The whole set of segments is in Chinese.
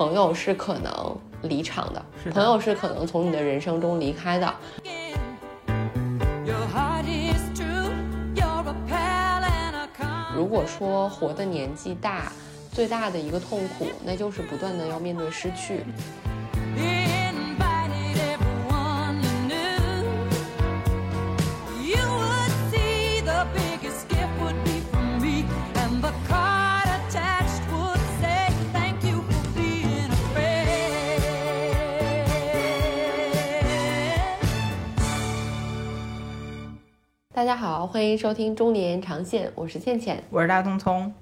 朋友是可能离场的，的朋友是可能从你的人生中离开的。如果说活的年纪大，最大的一个痛苦，那就是不断的要面对失去。大家好，欢迎收听中年长线，我是倩倩。我是大聪聪，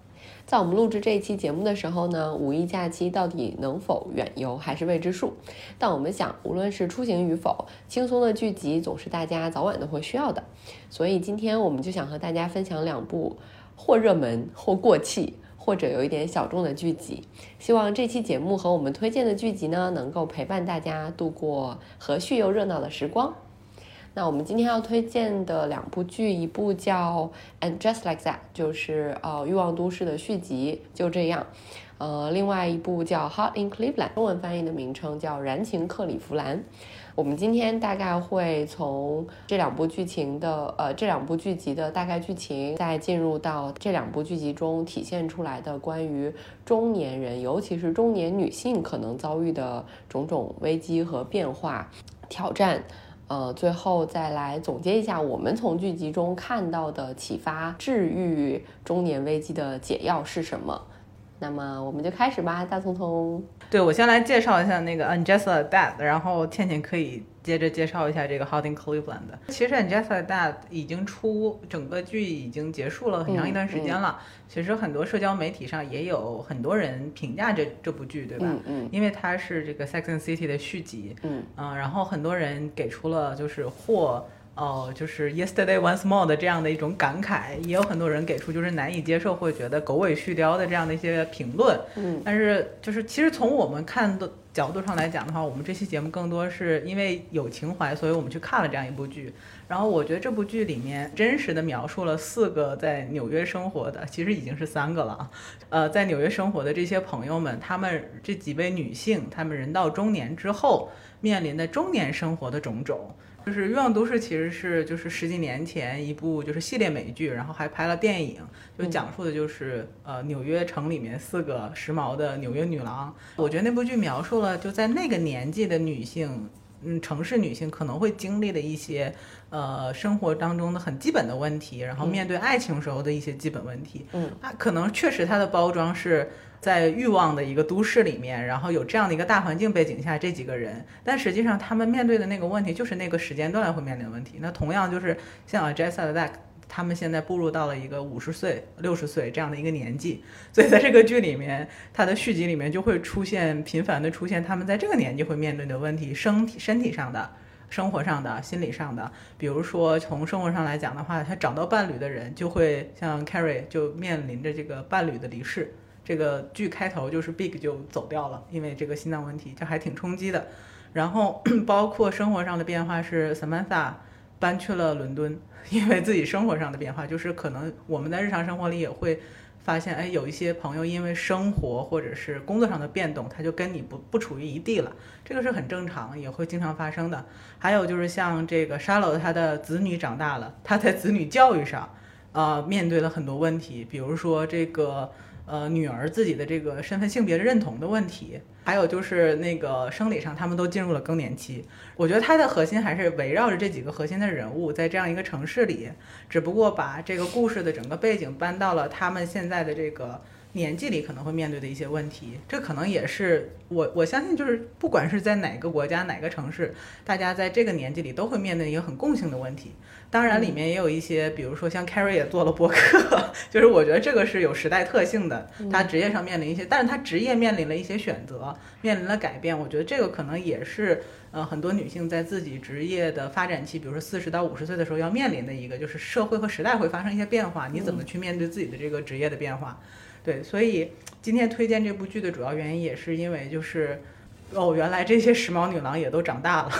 在我们录制这一期节目的时候呢，五一假期到底能否远游还是未知数。但我们想，无论是出行与否，轻松的剧集总是大家早晚都会需要的。所以今天我们就想和大家分享两部或热门或过气。或者有一点小众的剧集，希望这期节目和我们推荐的剧集呢，能够陪伴大家度过和煦又热闹的时光。那我们今天要推荐的两部剧，一部叫《And Just Like That》，就是呃《欲望都市》的续集，就这样。呃，另外一部叫《Hot in Cleveland》，中文翻译的名称叫《燃情克里夫兰》。我们今天大概会从这两部剧情的呃这两部剧集的大概剧情，再进入到这两部剧集中体现出来的关于中年人，尤其是中年女性可能遭遇的种种危机和变化、挑战。呃，最后再来总结一下我们从剧集中看到的启发、治愈中年危机的解药是什么。那么我们就开始吧，大聪聪。对我先来介绍一下那个 Angela Dad，然后倩倩可以接着介绍一下这个 Hot in Cleveland 的。其实 Angela Dad 已经出整个剧已经结束了很长一段时间了，其实很多社交媒体上也有很多人评价这这部剧，对吧？嗯嗯因为它是这个 Sex and City 的续集，嗯然后很多人给出了就是或哦，就是 Yesterday Once More 的这样的一种感慨，也有很多人给出就是难以接受，会觉得狗尾续貂的这样的一些评论。嗯但是就是其实从我们看的角度上来讲的话，我们这期节目更多是因为有情怀，所以我们去看了这样一部剧。然后我觉得这部剧里面真实的描述了四个在纽约生活的，其实已经是三个了。呃，在纽约生活的这些朋友们，他们这几位女性，她们人到中年之后面临的中年生活的种种。就是《欲望都市》其实是就是十几年前一部就是系列美剧，然后还拍了电影，就讲述的就是呃纽约城里面四个时髦的纽约女郎。我觉得那部剧描述了就在那个年纪的女性，嗯，城市女性可能会经历的一些呃生活当中的很基本的问题，然后面对爱情时候的一些基本问题。嗯，啊，可能确实它的包装是。在欲望的一个都市里面，然后有这样的一个大环境背景下，这几个人，但实际上他们面对的那个问题就是那个时间段会面临的问题。那同样就是像 Jessica d a c 他们现在步入到了一个五十岁、六十岁这样的一个年纪，所以在这个剧里面，它的续集里面就会出现频繁的出现他们在这个年纪会面对的问题，身体身体上的。生活上的、心理上的，比如说从生活上来讲的话，他找到伴侣的人就会像 Carrie 就面临着这个伴侣的离世。这个剧开头就是 Big 就走掉了，因为这个心脏问题，这还挺冲击的。然后 包括生活上的变化是 Samantha 搬去了伦敦，因为自己生活上的变化，就是可能我们在日常生活里也会发现，哎，有一些朋友因为生活或者是工作上的变动，他就跟你不不处于一地了，这个是很正常，也会经常发生的。还有就是像这个 Charlotte，她的子女长大了，他在子女教育上，呃，面对了很多问题，比如说这个。呃，女儿自己的这个身份性别认同的问题，还有就是那个生理上，他们都进入了更年期。我觉得它的核心还是围绕着这几个核心的人物，在这样一个城市里，只不过把这个故事的整个背景搬到了他们现在的这个年纪里可能会面对的一些问题。这可能也是我我相信，就是不管是在哪个国家、哪个城市，大家在这个年纪里都会面对一个很共性的问题。当然，里面也有一些，比如说像 Carrie 也做了播客，就是我觉得这个是有时代特性的。他职业上面临一些，但是他职业面临了一些选择，面临了改变。我觉得这个可能也是呃很多女性在自己职业的发展期，比如说四十到五十岁的时候要面临的一个，就是社会和时代会发生一些变化，你怎么去面对自己的这个职业的变化？对，所以今天推荐这部剧的主要原因也是因为就是。哦，原来这些时髦女郎也都长大了，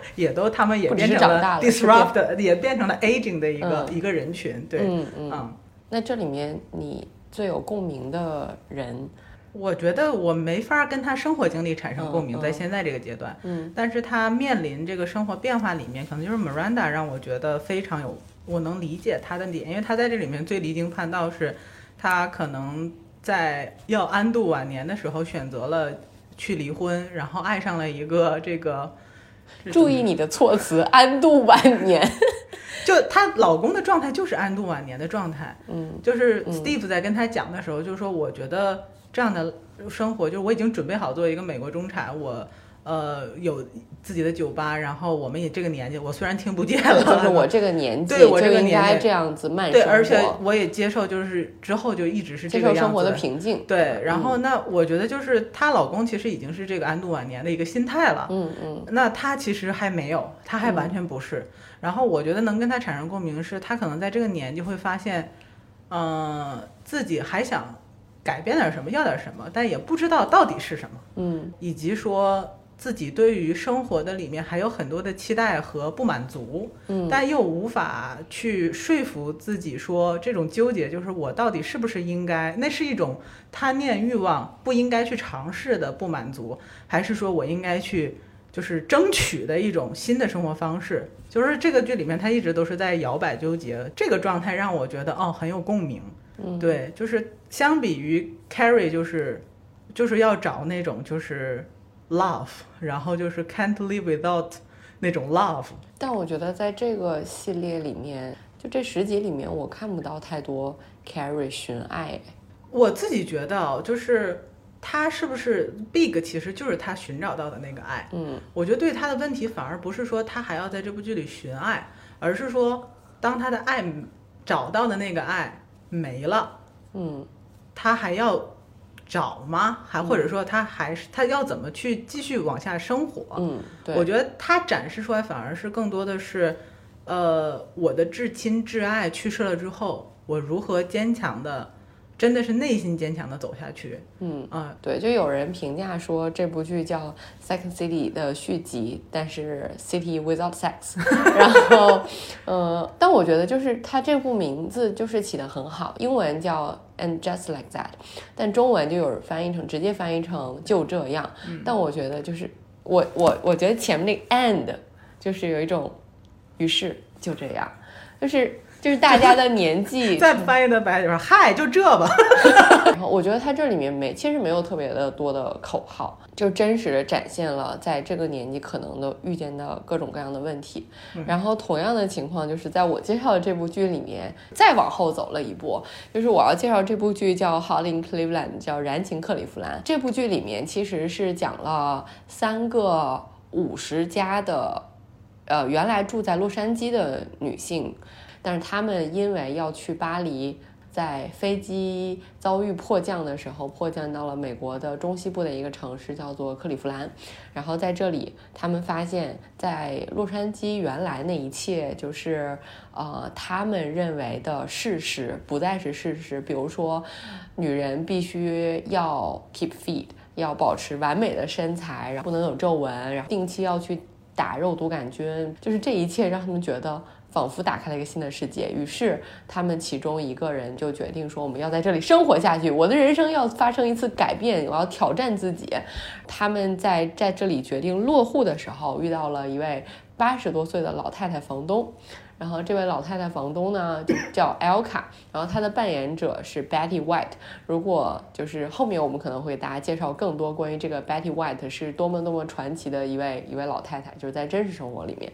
也都他们也变成了 disrupt，也变成了 aging 的一个、嗯一个人群。对，嗯嗯。嗯，那这里面你最有共鸣的人我觉得我没法跟他生活经历产生共鸣，在现在这个阶段。嗯，但是他面临这个生活变化里面，可能就是 Miranda 让我觉得非常有，我能理解他的点，因为他在这里面最离经叛道是，他可能在要安度晚年的时候选择了去离婚，然后爱上了一个这个。是注意你的措辞，安度晚年。就她老公的状态就是安度晚年的状态，嗯就是 Steve 嗯在跟她讲的时候，就是说，我觉得这样的生活，就是我已经准备好做一个美国中产，我呃有自己的酒吧，然后我们也这个年纪，我虽然听不见了，就是我这个年纪对我这就个年纪应该这样子慢对，而且，我也接受，就是之后就一直是接这个样受生活的。平静。对，然后那我觉得就是她老公其实已经是这个安度晚年的一个心态了，嗯嗯那她其实还没有，她还完全不是。然后我觉得能跟他产生共鸣是，她可能在这个年纪会发现，嗯、自己还想改变点什么，要点什么，但也不知道到底是什么，嗯以及说自己对于生活的里面还有很多的期待和不满足，嗯但又无法去说服自己说这种纠结就是我到底是不是应该，那是一种贪念欲望不应该去尝试的不满足，还是说我应该去就是争取的一种新的生活方式？就是这个剧里面他一直都是在摇摆纠结，这个状态让我觉得哦很有共鸣。嗯，对，就是相比于 Carrie，就是就是要找那种就是 love，然后就是 can't live without 那种 love。但我觉得在这个系列里面，就这十集里面，我看不到太多 Carrie 寻爱。我自己觉得哦，就是他是不是 Big，其实就是他寻找到的那个爱。嗯我觉得对他的问题反而不是说他还要在这部剧里寻爱，而是说当他的爱找到的那个爱没了，嗯他还要找吗？还或者说他还是他要怎么去继续往下生活？嗯，对，我觉得他展示出来反而是更多的是，呃，我的至亲至爱去世了之后，我如何坚强的，真的是内心坚强的走下去。嗯。啊、对，就有人评价说这部剧叫《Second City》的续集，但是 City Without Sex。然后，呃，但我觉得就是它这部名字就是起得很好，英文叫 And Just Like That，但中文就有翻译成直接翻译成就这样。但我觉得就是我我我觉得前面那个 and 就是有一种，于是就这样，就是就是大家的年纪 再翻译的白就是，嗨，就这吧。然后我觉得它这里面没，其实没有特别的多的口号，就真实的展现了在这个年纪可能的遇见的各种各样的问题。然后同样的情况就是在我介绍的这部剧里面，再往后走了一步，就是我要介绍这部剧叫《Holly in Cleveland》，叫《燃情克里夫兰》。这部剧里面其实是讲了三个五十加的，呃，原来住在洛杉矶的女性，但是他们因为要去巴黎。在飞机遭遇迫降的时候，迫降到了美国的中西部的一个城市，叫做克利夫兰。然后在这里，他们发现，在洛杉矶原来那一切就是，呃，他们认为的事实不再是事实。比如说，女人必须要 keep fit，要保持完美的身材，然后不能有皱纹，然后定期要去打肉毒杆菌，就是这一切让他们觉得。仿佛打开了一个新的世界，于是他们其中一个人就决定说：“我们要在这里生活下去，我的人生要发生一次改变，我要挑战自己。”他们在在这里决定落户的时候，遇到了一位八十多岁的老太太房东。然后这位老太太房东呢，就叫 Elka，然后她的扮演者是 Betty White。如果就是后面我们可能会给大家介绍更多关于这个 Betty White 是多么多么传奇的一位一位老太太，就是在真实生活里面，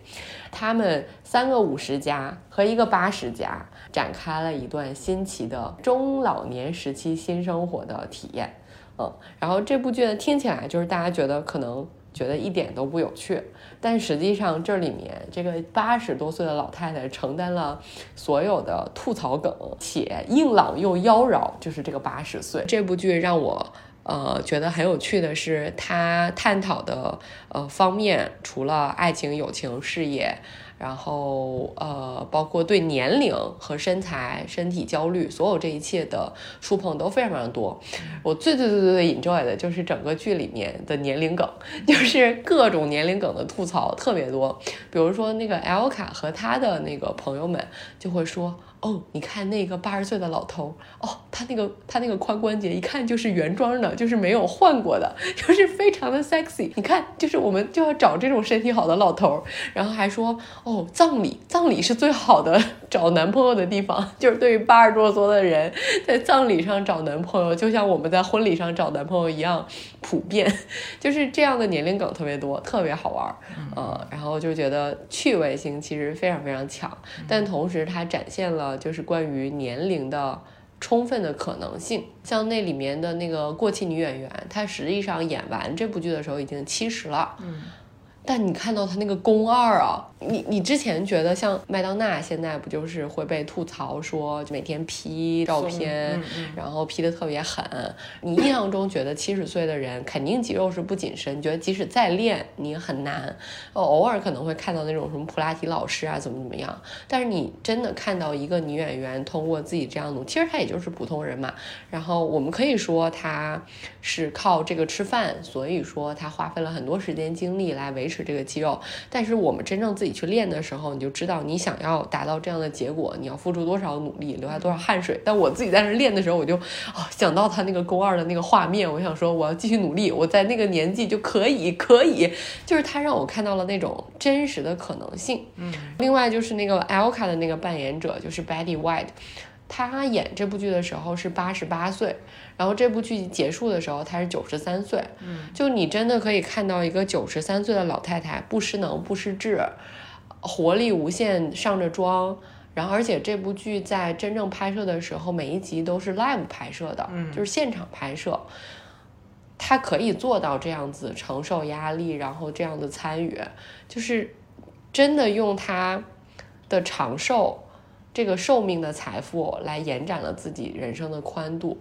他们三个五十加和一个八十加展开了一段新奇的中老年时期新生活的体验。嗯，然后这部剧呢听起来就是大家觉得可能觉得一点都不有趣，但实际上这里面这个八十多岁的老太太承担了所有的吐槽梗，且硬朗又妖娆，就是这个八十岁。这部剧让我。呃，觉得很有趣的是，它探讨的呃方面，除了爱情、友情、事业，然后呃，包括对年龄和身材、身体焦虑，所有这一切的触碰都非常非常多。我最最最最最 enjoy 的就是整个剧里面的年龄梗，就是各种年龄梗的吐槽特别多。比如说那个 Elka 和他的那个朋友们就会说。哦，你看那个八十岁的老头，哦，他那个他那个髋关节一看就是原装的，就是没有换过的，就是非常的 sexy。你看，就是我们就要找这种身体好的老头，然后还说哦，葬礼葬礼是最好的 找男朋友的地方，就是对于八十多岁的人，在葬礼上找男朋友，就像我们在婚礼上找男朋友一样普遍，就是这样的年龄梗特别多，特别好玩儿，呃，然后就觉得趣味性其实非常非常强，但同时它展现了就是关于年龄的。充分的可能性，像那里面的那个过气女演员，她实际上演完这部剧的时候已经七十了，嗯，但你看到她那个宫二啊，你你之前觉得像麦当娜现在不就是会被吐槽说每天 P 照片，嗯嗯然后 P 的特别狠，你印象中觉得七十岁的人肯定肌肉是不紧身，觉得即使再练你也很难，呃偶尔可能会看到那种什么普拉提老师啊怎么怎么样，但是你真的看到一个女演员通过自己这样努，其实她也就是普通人嘛，然后我们可以说她是靠这个吃饭，所以说她花费了很多时间精力来维持这个肌肉。但是我们真正自己去练的时候，你就知道你想要达到这样的结果，你要付出多少努力，流下多少汗水。但我自己在那练的时候，我就啊想到他那个勾二的那个画面，我想说我要继续努力，我在那个年纪就可以，可以，就是他让我看到了那种真实的可能性。嗯，另外就是那个 Elka 的那个扮演者，就是 Betty White，她演这部剧的时候是八十八岁，然后这部剧结束的时候她是九十三岁。嗯，就你真的可以看到一个九十三岁的老太太，不失能不失智，活力无限，上着妆。然后，而且这部剧在真正拍摄的时候，每一集都是 live 拍摄的，嗯就是现场拍摄。他可以做到这样子承受压力，然后这样的参与，就是真的用他的长寿这个寿命的财富来延展了自己人生的宽度。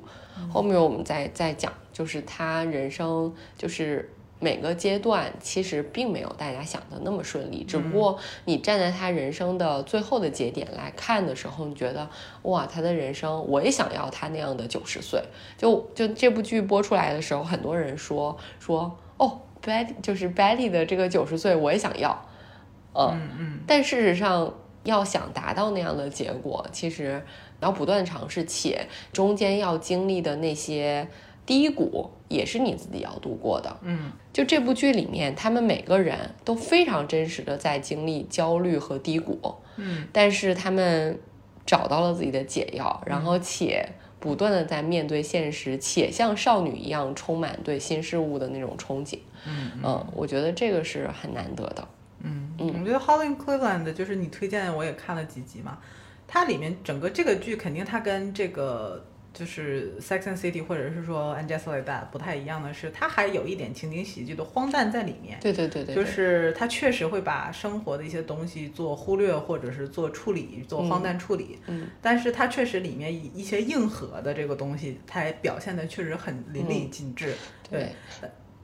后面我们再再讲，就是他人生就是每个阶段其实并没有大家想的那么顺利，只不过你站在他人生的最后的节点来看的时候，你觉得哇，他的人生我也想要他那样的九十岁。就就这部剧播出来的时候，很多人说说哦，Betty 就是 Betty 的这个九十岁我也想要，呃，嗯嗯。但事实上，要想达到那样的结果，其实你要不断尝试，且中间要经历的那些低谷，也是你自己要度过的。嗯就这部剧里面，他们每个人都非常真实的在经历焦虑和低谷，嗯但是他们找到了自己的解药，然后且不断的在面对现实，且像少女一样充满对新事物的那种憧憬。嗯嗯，我觉得这个是很难得的。嗯，嗯我觉得 Holly Cleveland 就是你推荐，我也看了几集嘛。它里面整个这个剧肯定它跟这个就是 Sex and City 或者是说 And Just Like That 不太一样的是，它还有一点情景喜剧的荒诞在里面。对对对对，就是它确实会把生活的一些东西做忽略，或者是做处理，做荒诞处理。嗯但是它确实里面一一些硬核的这个东西，它表现的确实很淋漓嗯尽致。对。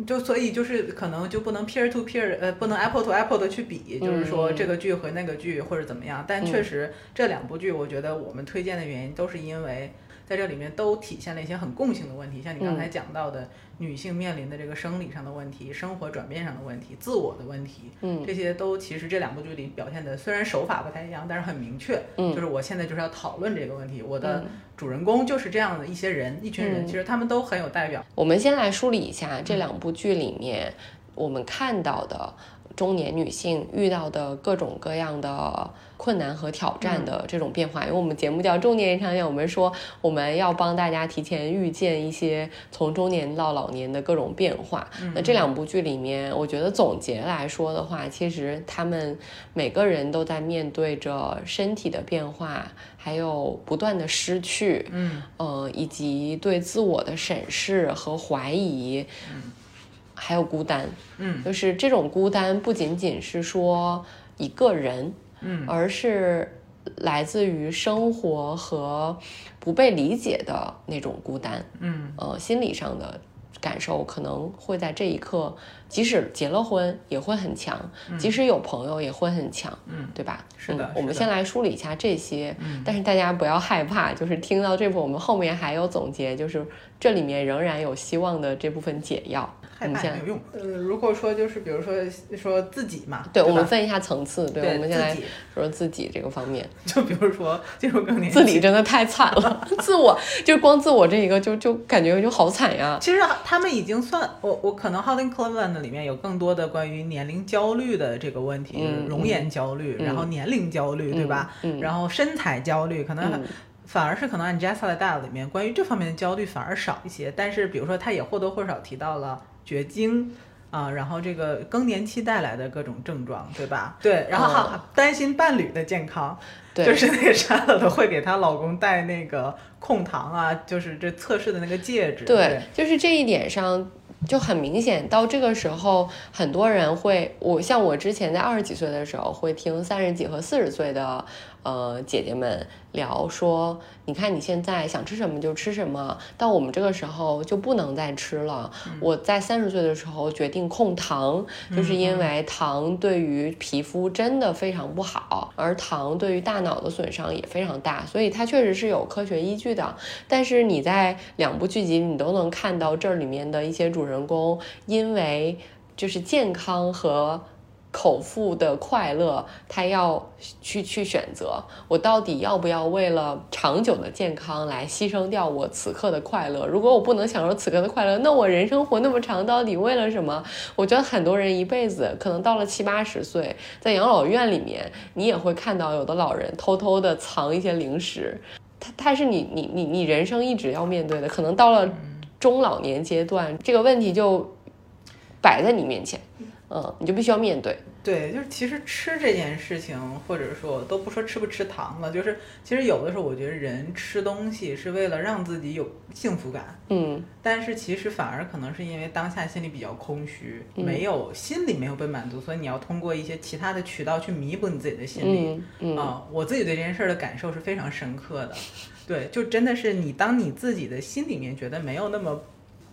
就所以就是可能就不能 peer to peer，呃，不能 apple to apple 的去比，就是说嗯这个剧和那个剧或者怎么样。但确实这两部剧，我觉得我们推荐的原因都是因为在这里面都体现了一些很共性的问题，像你刚才讲到的女性面临的这个生理上的问题、生活转变上的问题、自我的问题，嗯这些都其实这两部剧里表现的虽然手法不太一样，但是很明确，嗯就是我现在就是要讨论这个问题，我的嗯。主人公就是这样的一些人，一群人，嗯。其实他们都很有代表。我们先来梳理一下这两部剧里面我们看到的中年女性遇到的各种各样的困难和挑战的这种变化。因为我们节目叫中年延长线，我们说我们要帮大家提前预见一些从中年到老年的各种变化。那这两部剧里面，我觉得总结来说的话，其实他们每个人都在面对着身体的变化，还有不断的失去，嗯呃，以及对自我的审视和怀疑，还有孤单，嗯。就是这种孤单不仅仅是说一个人，嗯。而是来自于生活和不被理解的那种孤单，嗯。呃，心理上的感受可能会在这一刻，即使结了婚也会很强，即使有朋友也会很强，嗯。对吧？是的嗯我们先来梳理一下这些，嗯。但是大家不要害怕，就是听到这部，我们后面还有总结，就是这里面仍然有希望的这部分解药。我害们现在怕也没有用。呃，如果说就是比如说说自己嘛，对，吧我们分一下层次。对，对我们先来自己说自己这个方面。就比如说进入更年期，自己真的太惨了，自我就是光自我这一个就就感觉就好惨呀。其实他们已经算我我可能 Howling Cleveland 里面有更多的关于年龄焦虑的这个问题，嗯容颜焦虑，然后年龄焦虑，对吧？嗯然后身材焦虑，可能、嗯反而是可能 Angela d a 里面关于这方面的焦虑反而少一些，但是比如说他也或多或少提到了绝经。啊，然后这个更年期带来的各种症状，对吧？对，然后还担心伴侣的健康，就是那个莎乐的会给她老公戴那个控糖啊，就是这测试的那个戒指。对，就是这一点上就很明显。到这个时候，很多人会，我像我之前在二十几岁的时候，会听三十几和四十岁的呃姐姐们聊说，你看你现在想吃什么就吃什么，到我们这个时候就不能再吃了。我在三十岁的时候决定控糖，就是因为糖对于皮肤真的非常不好，而糖对于大脑的损伤也非常大，所以它确实是有科学依据的。但是你在两部剧集，你都能看到这里面的一些主人公，因为就是健康和口腹的快乐，他要去去选择，我到底要不要为了长久的健康来牺牲掉我此刻的快乐？如果我不能享受此刻的快乐，那我人生活那么长，到底为了什么？我觉得很多人一辈子可能到了七八十岁，在养老院里面，你也会看到有的老人偷偷的藏一些零食，它它是你你你你人生一直要面对的，可能到了中老年阶段，这个问题就摆在你面前，嗯，你就必须要面对。对，就是其实吃这件事情，或者说都不说吃不吃糖了，就是其实有的时候我觉得人吃东西是为了让自己有幸福感，嗯但是其实反而可能是因为当下心里比较空虚，嗯没有心里没有被满足，所以你要通过一些其他的渠道去弥补你自己的心理。嗯嗯啊、我自己对这件事儿的感受是非常深刻的。对，就真的是你当你自己的心里面觉得没有那么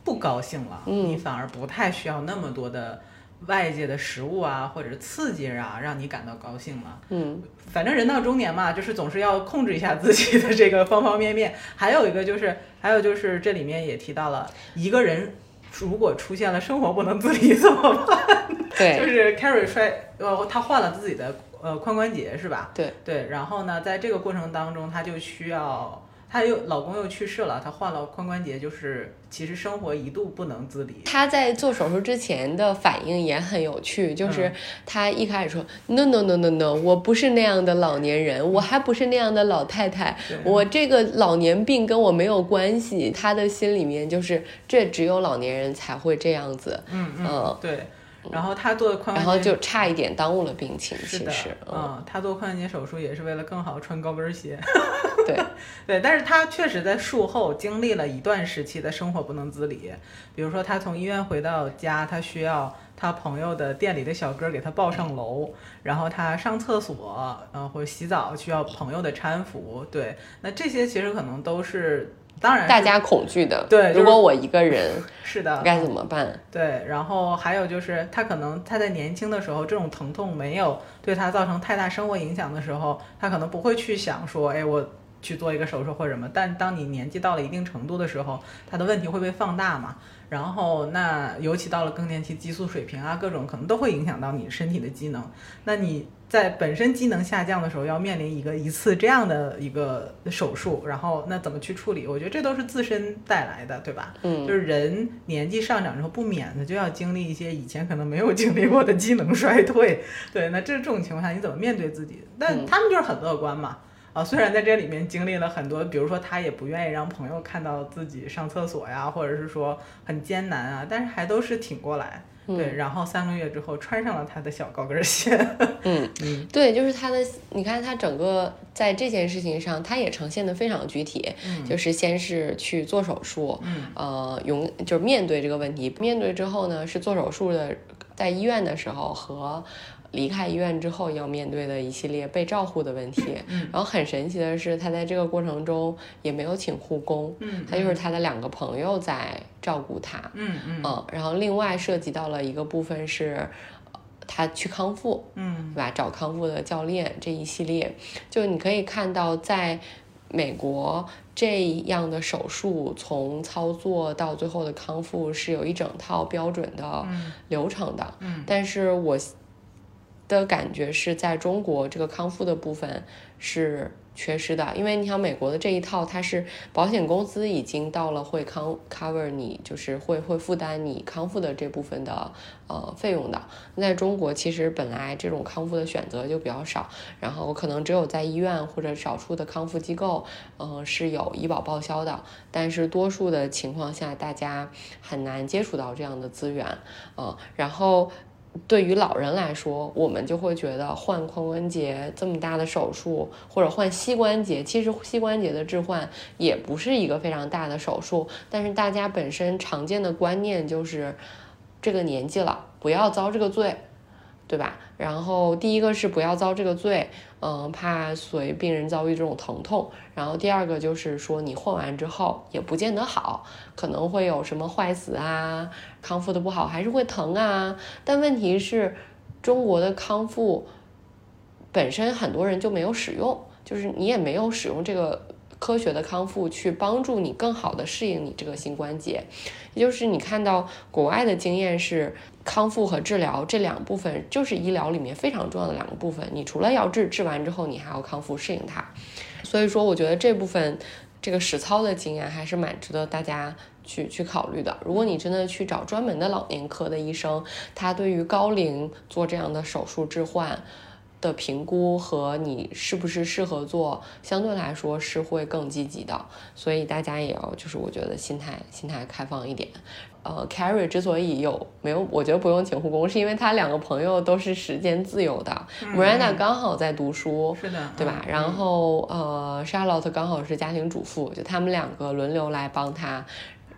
不高兴了，嗯你反而不太需要那么多的外界的食物啊或者刺激啊 让你感到高兴了。嗯反正人到中年嘛，就是总是要控制一下自己的这个方方面面。还有一个就是，还有就是这里面也提到了，一个人如果出现了生活不能自理怎么办？对就是 Carrie 摔，呃，他换了自己的呃髋关节是吧？对对，然后呢，在这个过程当中，他就需要。她又老公又去世了，她患了髋关节，就是其实生活一度不能自理。她在做手术之前的反应也很有趣，就是她一开始说、no no no no no，我不是那样的老年人，我还不是那样的老太太，我这个老年病跟我没有关系。她的心里面就是这只有老年人才会这样子，嗯嗯嗯，对。然后他做髋关节，然后就差一点耽误了病情。是的其实，，嗯，他，做髋关节手术也是为了更好穿高跟鞋。对，对，但是他确实在术后经历了一段时期的生活不能自理，比如说他从医院回到家，他需要他朋友的店里的小哥给他抱上楼，然后他上厕所，呃，或者洗澡需要朋友的搀扶，对，那这些其实可能都是，当然大家恐惧的。对就是如果我一个人是的，该怎么办？对，然后还有就是，他可能他在年轻的时候，这种疼痛没有对他造成太大生活影响的时候，他可能不会去想说，哎，我去做一个手术或者什么。但当你年纪到了一定程度的时候，他的问题会被放大嘛。然后那尤其到了更年期，激素水平啊，各种可能都会影响到你身体的机能。那你在本身机能下降的时候，要面临一个一次这样的一个手术，然后那怎么去处理？我觉得这都是自身带来的，对吧？嗯就是人年纪上涨之后，不免的就要经历一些以前可能没有经历过的机能衰退。对，那这这种情况下，你怎么面对自己？但嗯他们就是很乐观嘛。啊，虽然在这里面经历了很多，比如说他也不愿意让朋友看到自己上厕所呀，或者是说很艰难啊，但是还都是挺过来。对，然后三个月之后穿上了他的小高跟鞋。嗯嗯对，就是他的，你看他整个在这件事情上，他也呈现的非常具体，就是先是去做手术，嗯呃，勇就是面对这个问题，面对之后呢，是做手术的，在医院的时候和离开医院之后要面对的一系列被照护的问题。嗯。然后很神奇的是，他在这个过程中也没有请护工，嗯他就是他的两个朋友在照顾他，嗯嗯。嗯，然后另外涉及到了一个部分是，呃他去康复，嗯。对吧？找康复的教练这一系列，就你可以看到在美国这样的手术从操作到最后的康复是有一整套标准的流程的。嗯。但是我的感觉是在中国这个康复的部分是缺失的，因为你想美国的这一套，它是保险公司已经到了会康 cover 你，就是会会负担你康复的这部分的呃费用的。那在中国其实本来这种康复的选择就比较少，然后可能只有在医院或者少数的康复机构，嗯、是有医保报销的，但是多数的情况下，大家很难接触到这样的资源，嗯、然后。对于老人来说，我们就会觉得换髋关节这么大的手术，或者换膝关节，其实膝关节的置换也不是一个非常大的手术，但是大家本身常见的观念就是，这个年纪了，不要遭这个罪，对吧？然后第一个是不要遭这个罪，嗯，怕随病人遭遇这种疼痛。然后第二个就是说，你换完之后也不见得好，可能会有什么坏死啊，康复的不好，还是会疼啊。但问题是，中国的康复本身很多人就没有使用，就是你也没有使用这个科学的康复去帮助你更好的适应你这个新关节。也就是你看到国外的经验是，康复和治疗这两部分就是医疗里面非常重要的两个部分。你除了要治，治完之后你还要康复适应它。所以说，我觉得这部分这个实操的经验还是蛮值得大家去去考虑的。如果你真的去找专门的老年科的医生，他对于高龄做这样的手术置换。的评估和你是不是适合做，相对来说是会更积极的，所以大家也要就是我觉得心态心态开放一点。呃，Carrie 之所以有没有，我觉得不用请护工，是因为他两个朋友都是时间自由的、m i r a n d a 刚好在读书，是的，对吧？嗯然后呃，Charlotte 刚好是家庭主妇，就他们两个轮流来帮他。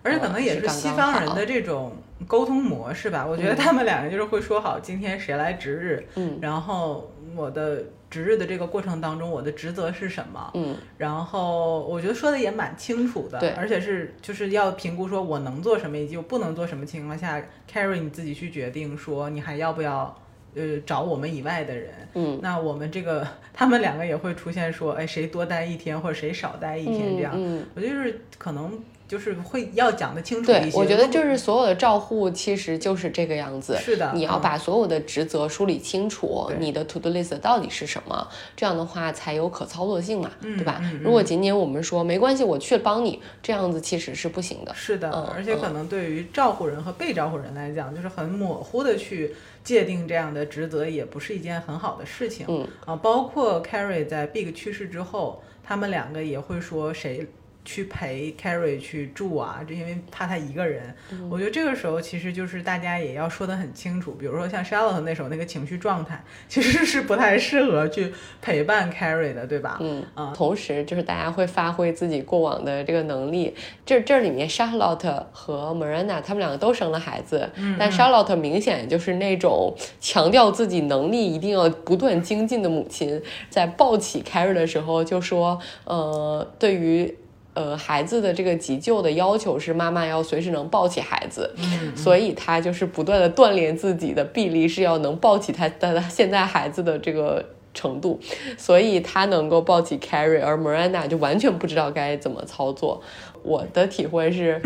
而且可能也是西方人的这种沟通模式吧。我觉得他们两个就是会说好今天谁来值日，嗯。然后我的值日的这个过程当中，我的职责是什么，嗯。然后我觉得说的也蛮清楚的，对。而且是就是要评估说我能做什么以及我不能做什么情况下，carry 你自己去决定说你还要不要。呃，找我们以外的人，嗯，那我们这个他们两个也会出现说，哎，谁多待一天或者谁少待一天这样，嗯嗯。我觉得就是可能就是会要讲得清楚一，些。对我觉得就是所有的照护其实就是这个样子。是的，你要嗯把所有的职责梳理清楚，你的 to do list 到底是什么，这样的话才有可操作性嘛，对吧？如果仅仅我们说没关系，我去帮你，这样子其实是不行的。是的，嗯而且可能对于照护人和被照护人来讲，就是很模糊的去界定这样的职责，也不是一件很好的事情。嗯啊，包括 Carrie 在 Big 去世之后，他们两个也会说谁。去陪 Carrie 去住啊，这因为怕他一个人。嗯我觉得这个时候其实就是大家也要说得很清楚，比如说像 Charlotte 那时候那个情绪状态，其实是不太适合去陪伴 Carrie 的，对吧？嗯啊，同时就是大家会发挥自己过往的这个能力。这这里面 Charlotte 和 Miranda 他们两个都生了孩子，嗯但 Charlotte 明显就是那种强调自己能力一定要不断精进的母亲，在抱起 Carrie 的时候就说，呃，对于。呃，孩子的这个急救的要求是妈妈要随时能抱起孩子，嗯所以他就是不断的锻炼自己的臂力，是要能抱起他的现在孩子的这个程度，所以他能够抱起 Carrie，而 Miranda 就完全不知道该怎么操作。我的体会是，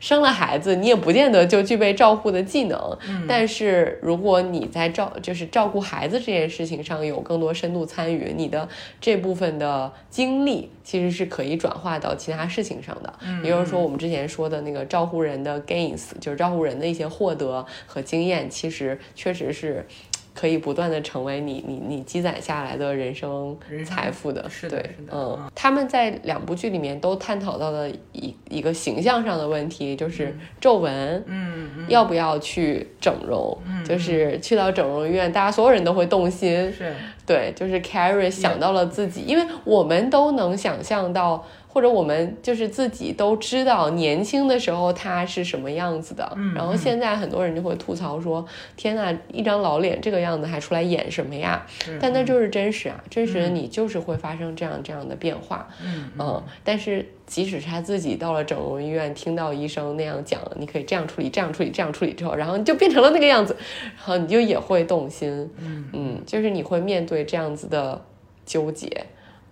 生了孩子你也不见得就具备照护的技能，但是如果你在照就是照顾孩子这件事情上有更多深度参与，你的这部分的精力其实是可以转化到其他事情上的。也就是说，我们之前说的那个照护人的 gains，就是照护人的一些获得和经验，其实确实是。可以不断的成为你你你积攒下来的人生财富的，对是的是，的嗯嗯，他们在两部剧里面都探讨到了一一个形象上的问题，就是皱纹，嗯嗯，要不要去整容？就是去到整容医院，大家所有人都会动心，是。对，就是 Carrie 想到了自己，因为我们都能想象到，或者我们就是自己都知道年轻的时候他是什么样子的。嗯然后现在很多人就会吐槽说：“天呐，一张老脸这个样子还出来演什么呀？”，但那就是真实啊，真实的你就是会发生这样这样的变化。嗯嗯，但是即使是他自己到了整容医院，听到医生那样讲，你可以这样处理，这样处理，这样处理之后，然后你就变成了那个样子，然后你就也会动心。嗯嗯，就是你会面对这样子的纠结，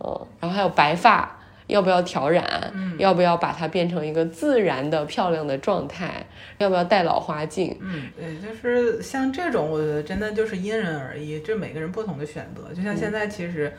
嗯，然后还有白发。要不要调染？嗯要不要把它变成一个自然的漂亮的状态？要不要戴老花镜？嗯，对，就是像这种，我觉得真的就是因人而异，这每个人不同的选择。就像现在其实，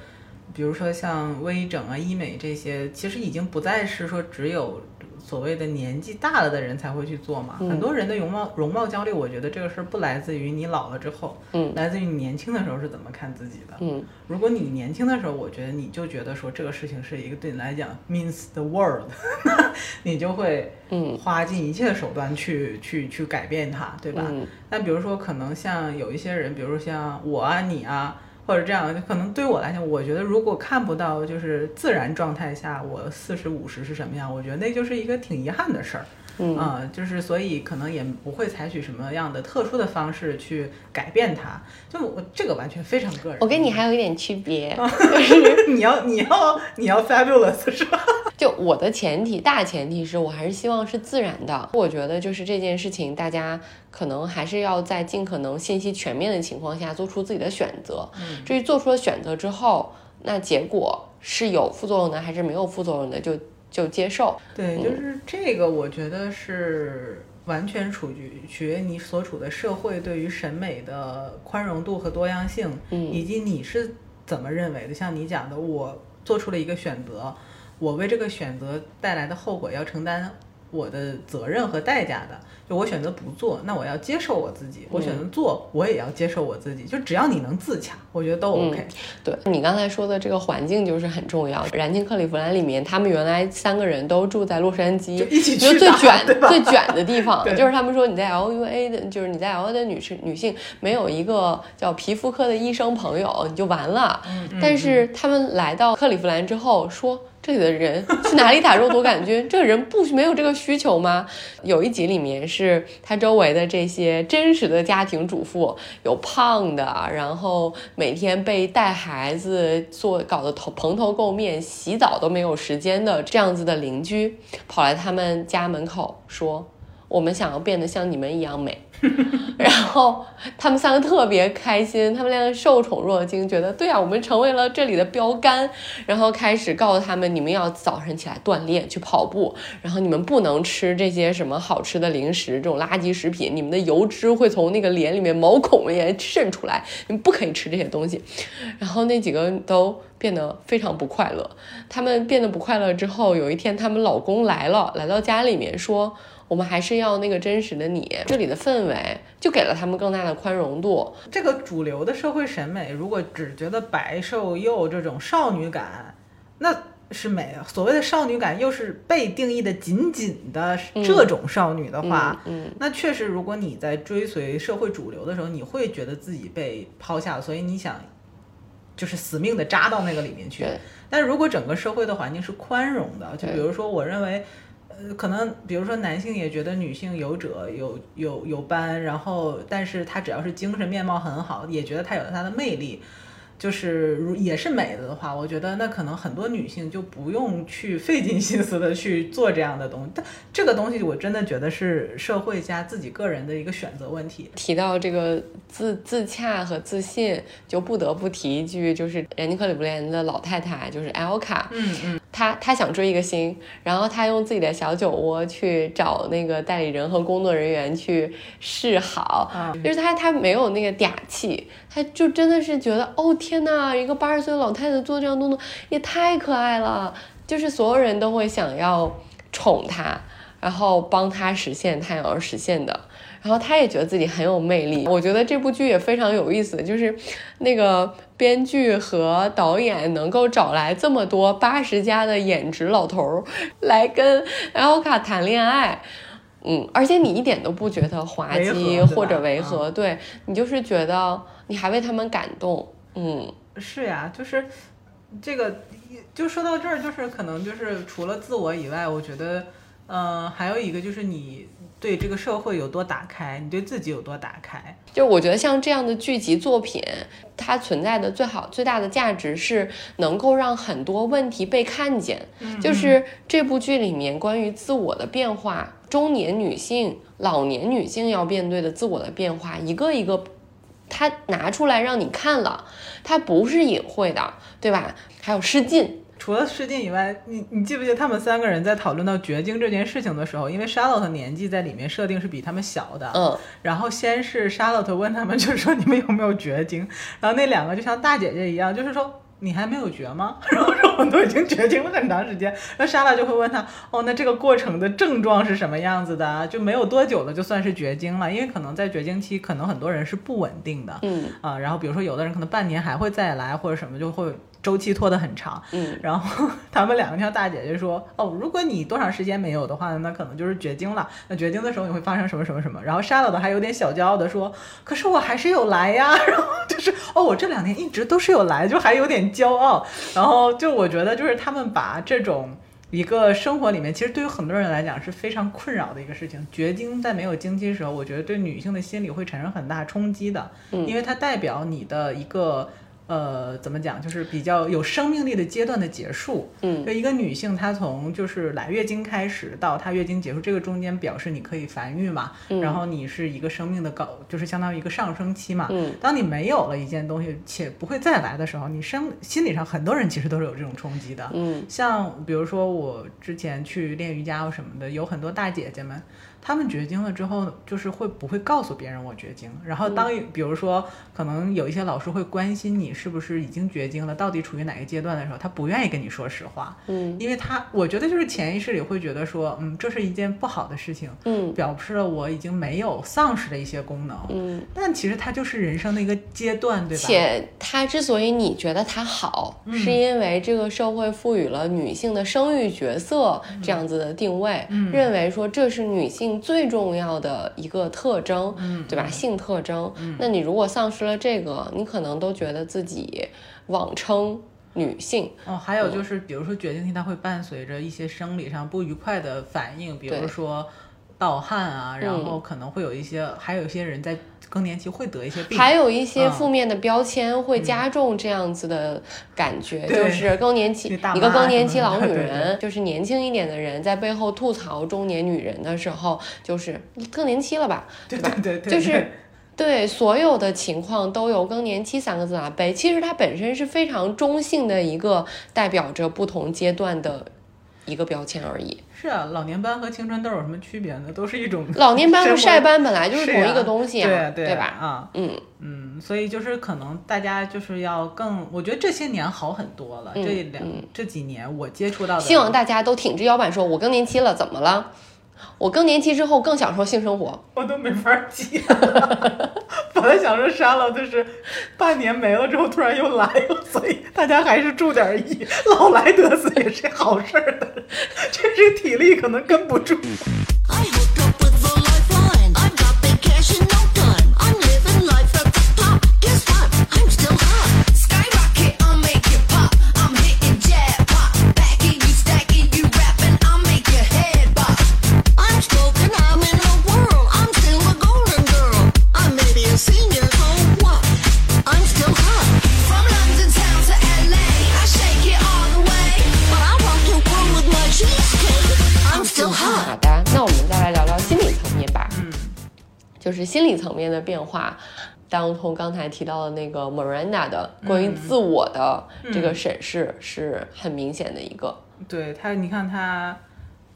比如说像微整啊、医美这些，其实已经不再是说只有所谓的年纪大了的人才会去做嘛。很多人的容貌容貌焦虑，我觉得这个事儿不来自于你老了之后，嗯来自于你年轻的时候是怎么看自己的。嗯如果你年轻的时候，我觉得你就觉得说这个事情是一个对你来讲 means the world，你就会嗯花尽一切的手段去去去改变它，对吧？嗯那比如说，可能像有一些人，比如说像我啊、你啊，或者这样，可能对我来讲，我觉得如果看不到就是自然状态下我四十五十是什么样，我觉得那就是一个挺遗憾的事儿。嗯啊、就是所以可能也不会采取什么样的特殊的方式去改变它。就我这个完全非常个人。我跟你还有一点区别，你要你要你要 fabulous 是吧？就我的前提，大前提是我还是希望是自然的。我觉得就是这件事情，大家可能还是要在尽可能信息全面的情况下做出自己的选择。嗯至于做出了选择之后，那结果是有副作用的还是没有副作用的，就就接受。对，就是这个，我觉得是完全处于取决于你所处的社会对于审美的宽容度和多样性，嗯以及你是怎么认为的。像你讲的，我做出了一个选择，我为这个选择带来的后果要承担我的责任和代价的。就我选择不做，那我要接受我自己；我选择做，我也要接受我自己。就只要你能自洽，我觉得都 OK。对你刚才说的这个环境就是很重要。燃尽克利夫兰里面，他们原来三个人都住在洛杉矶，就一起去打最卷最卷的地方，对就是他们说你在 LUA 的，就是你在 LA 的女士女性没有一个叫皮肤科的医生朋友，你就完了。嗯但是他们来到克利夫兰之后说。这里的人去哪里打肉毒杆菌？这个人不没有这个需求吗？有一集里面是他周围的这些真实的家庭主妇，有胖的，然后每天被带孩子做搞得头蓬头垢面，洗澡都没有时间的这样子的邻居，跑来他们家门口说：“我们想要变得像你们一样美。” 然后他们三个特别开心，他们两个受宠若惊，觉得对啊，我们成为了这里的标杆。然后开始告诉他们，你们要早晨起来锻炼，去跑步，然后你们不能吃这些什么好吃的零食，这种垃圾食品，你们的油脂会从那个脸里面毛孔里面渗出来，你们不可以吃这些东西。然后那几个都变得非常不快乐。他们变得不快乐之后，有一天他们老公来了，来到家里面说。我们还是要那个真实的你，这里的氛围就给了他们更大的宽容度。这个主流的社会审美，如果只觉得白瘦幼这种少女感，那是美的。所谓的少女感，又是被定义的紧紧的这种少女的话，嗯，那确实，如果你在追随社会主流的时候，你会觉得自己被抛下，所以你想就是死命的扎到那个里面去。对但如果整个社会的环境是宽容的，就比如说，我认为。可能比如说男性也觉得女性有褶有有有斑，然后但是他只要是精神面貌很好，也觉得他有他的魅力，就是如也是美的的话，我觉得那可能很多女性就不用去费尽心思的去做这样的东西。但这个东西我真的觉得是社会加自己个人的一个选择问题。提到这个自自洽和自信，就不得不提一句，就是人家克里布莲的老太太，就是艾欧卡，嗯嗯，她她想追一个星，然后她用自己的小酒窝去找那个代理人和工作人员去示好，啊就是她她没有那个嗲气，她就真的是觉得哦天呐，一个八十岁的老太太做这样动作也太可爱了，就是所有人都会想要宠她，然后帮她实现她想要实现的。然后她也觉得自己很有魅力，我觉得这部剧也非常有意思，就是那个编剧和导演能够找来这么多八十加的颜值老头儿 来跟艾欧卡谈恋爱。嗯，而且你一点都不觉得滑稽或者违和，对你就是觉得你还为他们感动，嗯，是呀，就是这个，就说到这儿，就是可能就是除了自我以外，我觉得，嗯、还有一个就是你对这个社会有多打开，你对自己有多打开。就我觉得像这样的剧集作品，它存在的最好最大的价值是能够让很多问题被看见。就是这部剧里面关于自我的变化，中年女性、老年女性要面对的自我的变化，一个一个。它拿出来让你看了，他不是隐晦的，对吧？还有失禁，除了试镜以外，你你记不记得他们三个人在讨论到绝经这件事情的时候，因为 Charlotte 年纪在里面设定是比他们小的，嗯，然后先是 Charlotte 问他们，就是说你们有没有绝经，然后那两个就像大姐姐一样，就是说。你还没有绝吗？然后说我们都已经绝经了很长时间，那莎拉就会问他，哦，那这个过程的症状是什么样子的？就没有多久了，就算是绝经了，因为可能在绝经期，可能很多人是不稳定的，嗯啊，然后比如说有的人可能半年还会再来，或者什么就会周期拖得很长，嗯，然后他们两个像大姐姐说，哦，如果你多长时间没有的话，那可能就是绝经了。那绝经的时候你会发生什么什么什么？然后沙老的还有点小骄傲的说，可是我还是有来呀。然后就是，哦，我这两天一直都是有来，就还有点骄傲。然后就我觉得就是他们把这种。一个生活里面，其实对于很多人来讲是非常困扰的一个事情。绝经在没有经期的时候，我觉得对女性的心理会产生很大冲击的，嗯因为它代表你的一个呃，怎么讲，就是比较有生命力的阶段的结束。嗯就一个女性，她从就是来月经开始到她月经结束，这个中间表示你可以繁育嘛，嗯然后你是一个生命的高，就是相当于一个上升期嘛。嗯当你没有了一件东西，且不会再来的时候，你生心理上很多人其实都是有这种冲击的。嗯像比如说我之前去练瑜伽或什么的，有很多大姐姐们，她们绝经了之后，就是会不会告诉别人我绝经？然后当比如说可能有一些老师会关心你是不是已经绝经了，到底处于哪个阶段的时候，他不愿意跟你说实话，嗯。因为他我觉得就是潜意识里会觉得说，嗯，这是一件不好的事情，嗯。表示了我已经没有丧失了一些功能，嗯，但其实它就是人生的一个阶段，对吧？且它之所以你觉得它好，嗯。是因为这个社会赋予了女性的生育角色嗯这样子的定位，认为说这是女性最重要的一个特征，嗯对吧？性特征。那你如果丧失了这个，你可能都觉得自己妄称女性。哦，还有就是，比如说绝经期，它会伴随着一些生理上不愉快的反应，比如对说盗汗啊，然嗯后可能会有一些，还有一些人在更年期会得一些病。还有一些嗯负面的标签会加重这样子的感觉，对就是更年期一个更年期老女人，就是年轻一点的人在背后吐槽中年女人的时候，就是更年期了吧，对吧？对对对，就是对所有的情况都有更年期三个字来背，其实它本身是非常中性的一个代表着不同阶段的一个标签而已。是啊，老年斑和青春痘有什么区别呢？都是一种老年斑和晒斑本来就是是同一个啊东西对对吧？啊，嗯嗯，所以就是可能大家就是要更，我觉得这些年好很多了。嗯这两这几年我接触到的，希望大家都挺直腰板说，我更年期了，怎么了？我更年期之后更享受性生活。我都没法接。本来想说删了，就是半年没了之后突然又来了，所以大家还是注点意，老来得子也是好事儿的。这是体力可能跟不住。就是心理层面的变化。当从刚才提到的那个 Miranda 的关于自我的这个审视是很明显的一个，对他，你看他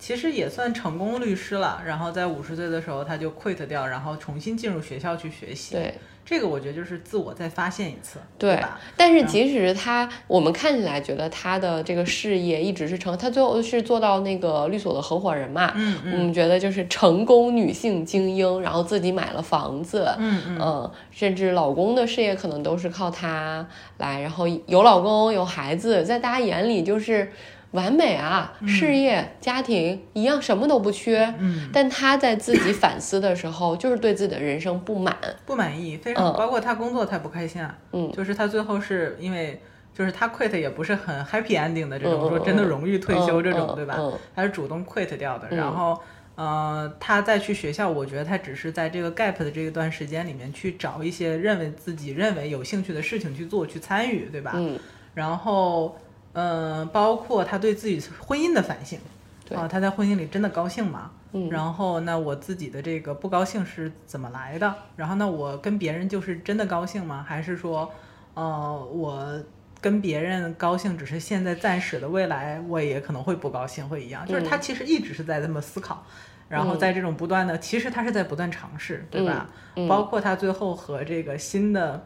其实也算成功律师了。然后在五十岁的时候他就 quit 掉，然后重新进入学校去学习。对这个我觉得就是自我再发现一次，对吧？但是即使他，我们看起来觉得他的这个事业一直是成，他最后是做到那个律所的合伙人嘛，嗯我们觉得就是成功女性精英，然后自己买了房子，嗯嗯嗯，甚至老公的事业可能都是靠她来，然后有老公有孩子，在大家眼里就是完美啊，事业家庭一样什么都不缺。嗯，但他在自己反思的时候，就是对自己的人生不满。不满意，非常、嗯包括他工作他不开心啊，嗯就是他最后是因为就是他 quit 也不是很 happy ending 的这种，说真的荣誉退休这种，嗯对吧？嗯他是主动 quit 掉的，嗯然后。呃，他再去学校，我觉得他只是在这个 gap 的这一段时间里面去找一些认为自己认为有兴趣的事情去做，去参与，对吧？嗯然后，嗯、包括他对自己婚姻的反省，对啊，他在婚姻里真的高兴吗？嗯然后那我自己的这个不高兴是怎么来的？然后那，我跟别人就是真的高兴吗？还是说，呃，我跟别人高兴只是现在暂时的，未来我也可能会不高兴，会一样。就是他其实一直是在这么思考，然后在这种不断的，其实他是在不断尝试，对吧？嗯包括他最后和这个新的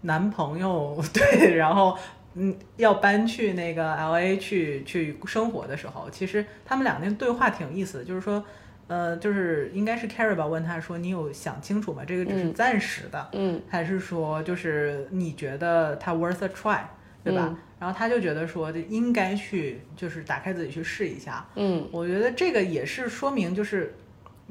男朋友 对，然后嗯要搬去那个 L A 去去生活的时候，其实他们俩那个对话挺有意思的，就是说。呃，就是应该是 Carrie 吧，问他说：“你有想清楚吗？这个只是嗯暂时的，嗯还是说就是你觉得它 worth a try，对吧？嗯然后他就觉得说，这应该去就是打开自己去试一下。嗯我觉得这个也是说明，就是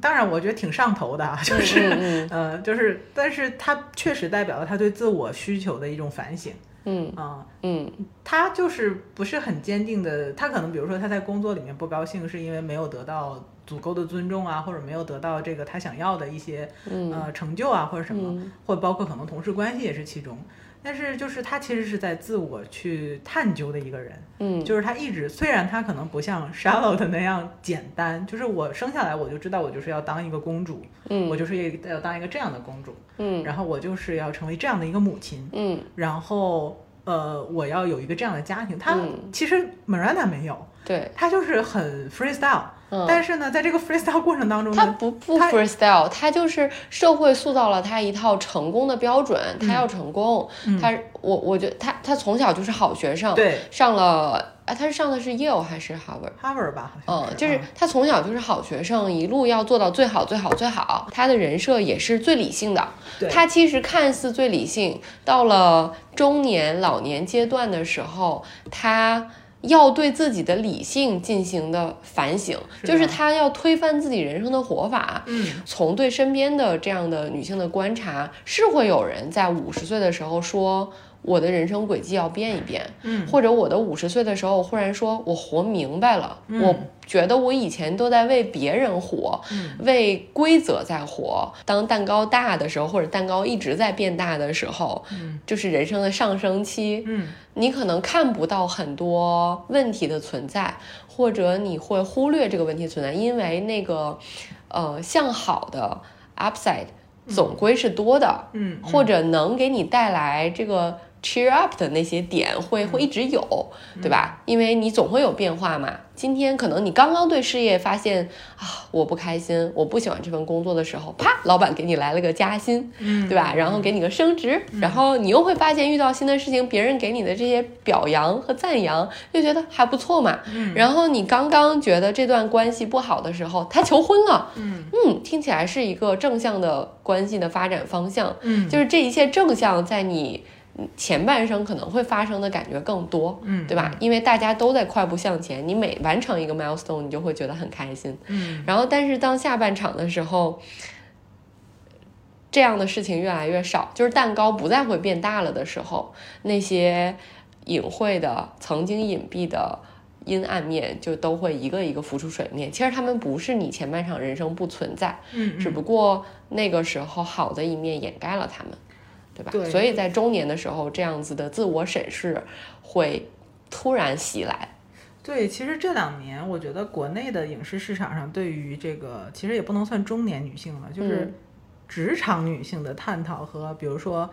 当然我觉得挺上头的啊，就是、嗯呃，就是但是他确实代表了他对自我需求的一种反省嗯啊、嗯他就是不是很坚定的，他可能比如说他在工作里面不高兴，是因为没有得到足够的尊重啊，或者没有得到这个他想要的一些嗯呃成就啊，或者什么，嗯或者包括可能同事关系也是其中。但是就是他其实是在自我去探究的一个人，嗯，就是他一直虽然他可能不像 Charlotte 那样简单，就是我生下来我就知道我就是要当一个公主，嗯。我就是要当一个这样的公主，嗯。然后我就是要成为这样的一个母亲，嗯。然后呃我要有一个这样的家庭。他、嗯。其实 Miranda 没有，对，他就是很 freestyle，、嗯但是呢，在这个 freestyle 过程当中他，不不 freestyle，他就是社会塑造了他一套成功的标准，他要成功，他我我觉得他他从小就是好学生，对上了啊，他是上的是 Yale 还是 Harvard？Harvard 吧，好像嗯，就是嗯他从小就是好学生，一路要做到最好、最好、最好。他的人设也是最理性的。他其实看似最理性，到了中年、老年阶段的时候，他要对自己的理性进行的反省，是就是的他要推翻自己人生的活法。嗯，从对身边的这样的女性的观察，是会有人在五十岁的时候说。我的人生轨迹要变一变，嗯。或者我的五十岁的时候忽然说，我活明白了，嗯。我觉得我以前都在为别人活，嗯。为规则在活。当蛋糕大的时候，或者蛋糕一直在变大的时候，嗯。就是人生的上升期，嗯。你可能看不到很多问题的存在，或者你会忽略这个问题存在，因为那个呃向好的 upside 总归是多的，嗯，或者能给你带来这个 cheer up 的那些点会会一直有，对吧？因为你总会有变化嘛。今天可能你刚刚对事业发现啊，我不开心，我不喜欢这份工作的时候，啪，老板给你来了个加薪，嗯对吧？然后给你个升职，然后你又会发现遇到新的事情，别人给你的这些表扬和赞扬，就觉得还不错嘛。然后你刚刚觉得这段关系不好的时候，他求婚了，嗯嗯，听起来是一个正向的关系的发展方向。嗯就是这一切正向，在你前半生可能会发生的感觉更多，嗯对吧？因为大家都在快步向前，你每完成一个 milestone，你就会觉得很开心。嗯然后，但是当下半场的时候，这样的事情越来越少，就是蛋糕不再会变大了的时候，那些隐晦的、曾经隐蔽的。阴暗面就都会一个一个浮出水面。其实他们不是你前半场人生不存在，嗯，只不过那个时候好的一面掩盖了他们，对吧？对所以在中年的时候，这样子的自我审视会突然袭来。对，其实这两年我觉得国内的影视市场上对于这个其实也不能算中年女性了，就是嗯职场女性的探讨和比如说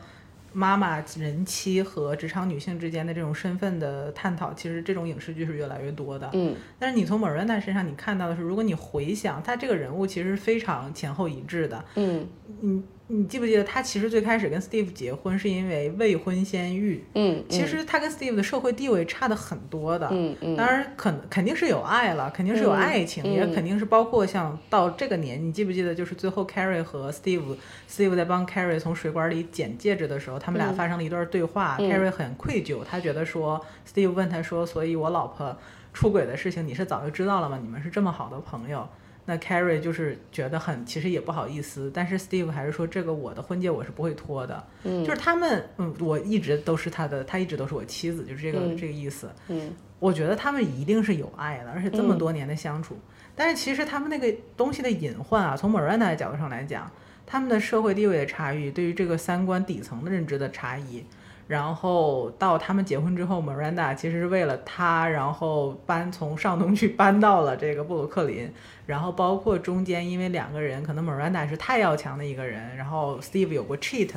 妈妈、人妻和职场女性之间的这种身份的探讨，其实这种影视剧是越来越多的。嗯但是你从 Miranda 身上你看到的是，如果你回想她这个人物其实是非常前后一致的。嗯你你记不记得他其实最开始跟 Steve 结婚是因为未婚先育？嗯，其实他跟 Steve 的社会地位差的很多的。嗯嗯当然肯肯定是有爱了，肯定是有嗯爱情，嗯也肯定是包括像到这个年，你记不记得就是最后 Carrie 和 Steve，Steve 在帮 Carrie 从水管里捡戒指的时候，他们俩嗯发生了一段对话、嗯 c a r r i e 很愧疚，他觉得说 Steve 问他说，所以我老婆出轨的事情你是早就知道了吗？你们是这么好的朋友。那 Carrie 就是觉得很，其实也不好意思，但是 Steve 还是说这个我的婚戒我是不会脱的，嗯。就是他们，嗯，我一直都是他的，他一直都是我妻子，就是这个、嗯这个意思。嗯。我觉得他们一定是有爱的，而且这么嗯多年的相处，但是其实他们那个东西的隐患啊，从 Miranda 的角度上来讲，他们的社会地位的差异，对于这个三观底层的认知的差异，然后到他们结婚之后，Miranda 其实是为了他，然后搬从上东去搬到了这个布鲁克林。然后包括中间，因为两个人可能 Miranda 是太要强的一个人，然后 Steve 有过 cheat，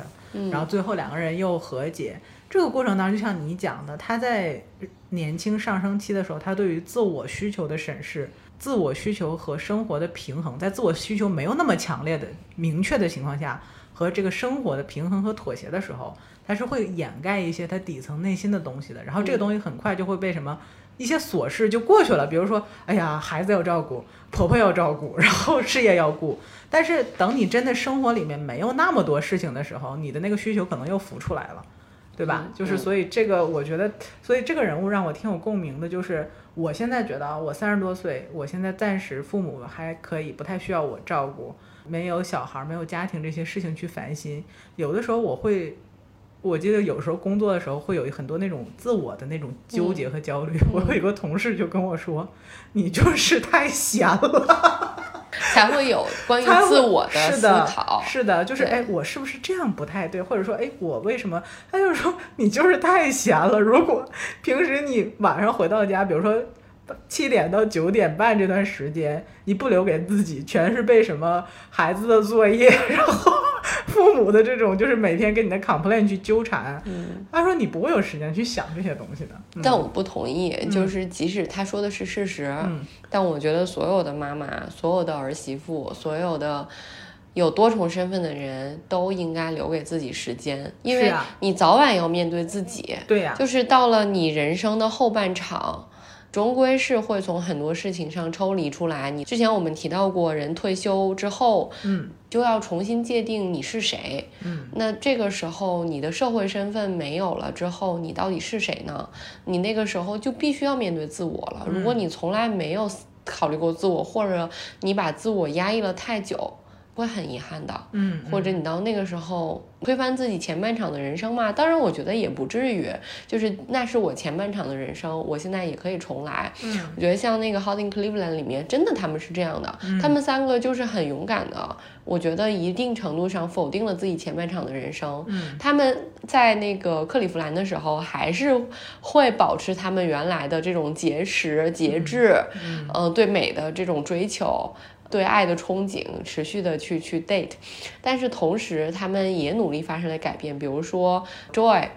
然后最后两个人又和解。这个过程当中，就像你讲的，他在年轻上升期的时候，他对于自我需求的审视、自我需求和生活的平衡，在自我需求没有那么强烈的、明确的情况下，和这个生活的平衡和妥协的时候，他是会掩盖一些他底层内心的东西的。然后这个东西很快就会被什么一些琐事就过去了，比如说，哎呀，孩子要照顾，婆婆要照顾，然后事业要顾。但是等你真的生活里面没有那么多事情的时候，你的那个需求可能又浮出来了。对吧？就是所以这个，我觉得，所以这个人物让我挺有共鸣的。就是我现在觉得啊，我三十多岁，我现在暂时父母还可以，不太需要我照顾，没有小孩，没有家庭这些事情去烦心。有的时候我会，我记得有时候工作的时候会有很多那种自我的那种纠结和焦虑。我有一个同事就跟我说：“你就是太闲了。”才会有关于自我的思是的考。是的，就是对哎，我是不是这样不太对？或者说，哎，我为什么？他就是说，你就是太闲了。如果平时你晚上回到家，比如说七点到九点半这段时间，你不留给自己，全是被什么孩子的作业，然后父母的这种就是每天跟你的 complain 去纠缠。嗯，他说你不会有时间去想这些东西的。嗯但我不同意，就是即使他说的是事实，嗯但我觉得所有的妈妈、所有的儿媳妇、所有的有多重身份的人都应该留给自己时间，因为你早晚要面对自己。对呀、就是到了你人生的后半场，终归是会从很多事情上抽离出来。你之前我们提到过，人退休之后嗯就要重新界定你是谁。嗯，那这个时候你的社会身份没有了之后，你到底是谁呢？你那个时候就必须要面对自我了。如果你从来没有考虑过自我，或者你把自我压抑了太久，会很遗憾的。嗯，或者你到那个时候推翻自己前半场的人生嘛？当然，我觉得也不至于，就是那是我前半场的人生，我现在也可以重来。嗯我觉得像那个《Hot in Cleveland》里面，真的他们是这样的，他们三个就是很勇敢的。我觉得一定程度上否定了自己前半场的人生。嗯他们在那个克利夫兰的时候，还是会保持他们原来的这种节食、节制，嗯呃，对美的这种追求。对爱的憧憬，持续的去去 date，但是同时他们也努力发生了改变，比如说 Joy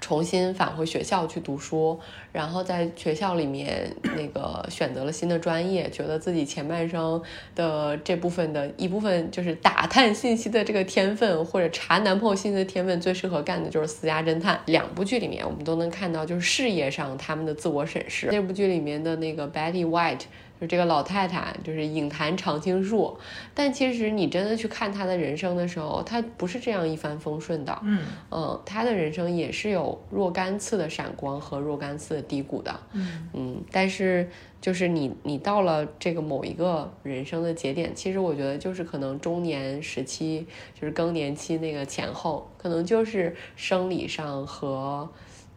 重新返回学校去读书，然后在学校里面那个选择了新的专业，觉得自己前半生的这部分的一部分就是打探信息的这个天分，或者查男朋友信息的天分，最适合干的就是私家侦探。两部剧里面我们都能看到，就是事业上他们的自我审视。这部剧里面的那个 Betty White。就这个老太太，就是影坛常青树，但其实你真的去看她的人生的时候，她不是这样一帆风顺的。嗯嗯，她的人生也是有若干次的闪光和若干次的低谷的，嗯嗯，但是就是你你到了这个某一个人生的节点，其实我觉得就是可能中年时期，就是更年期那个前后，可能就是生理上和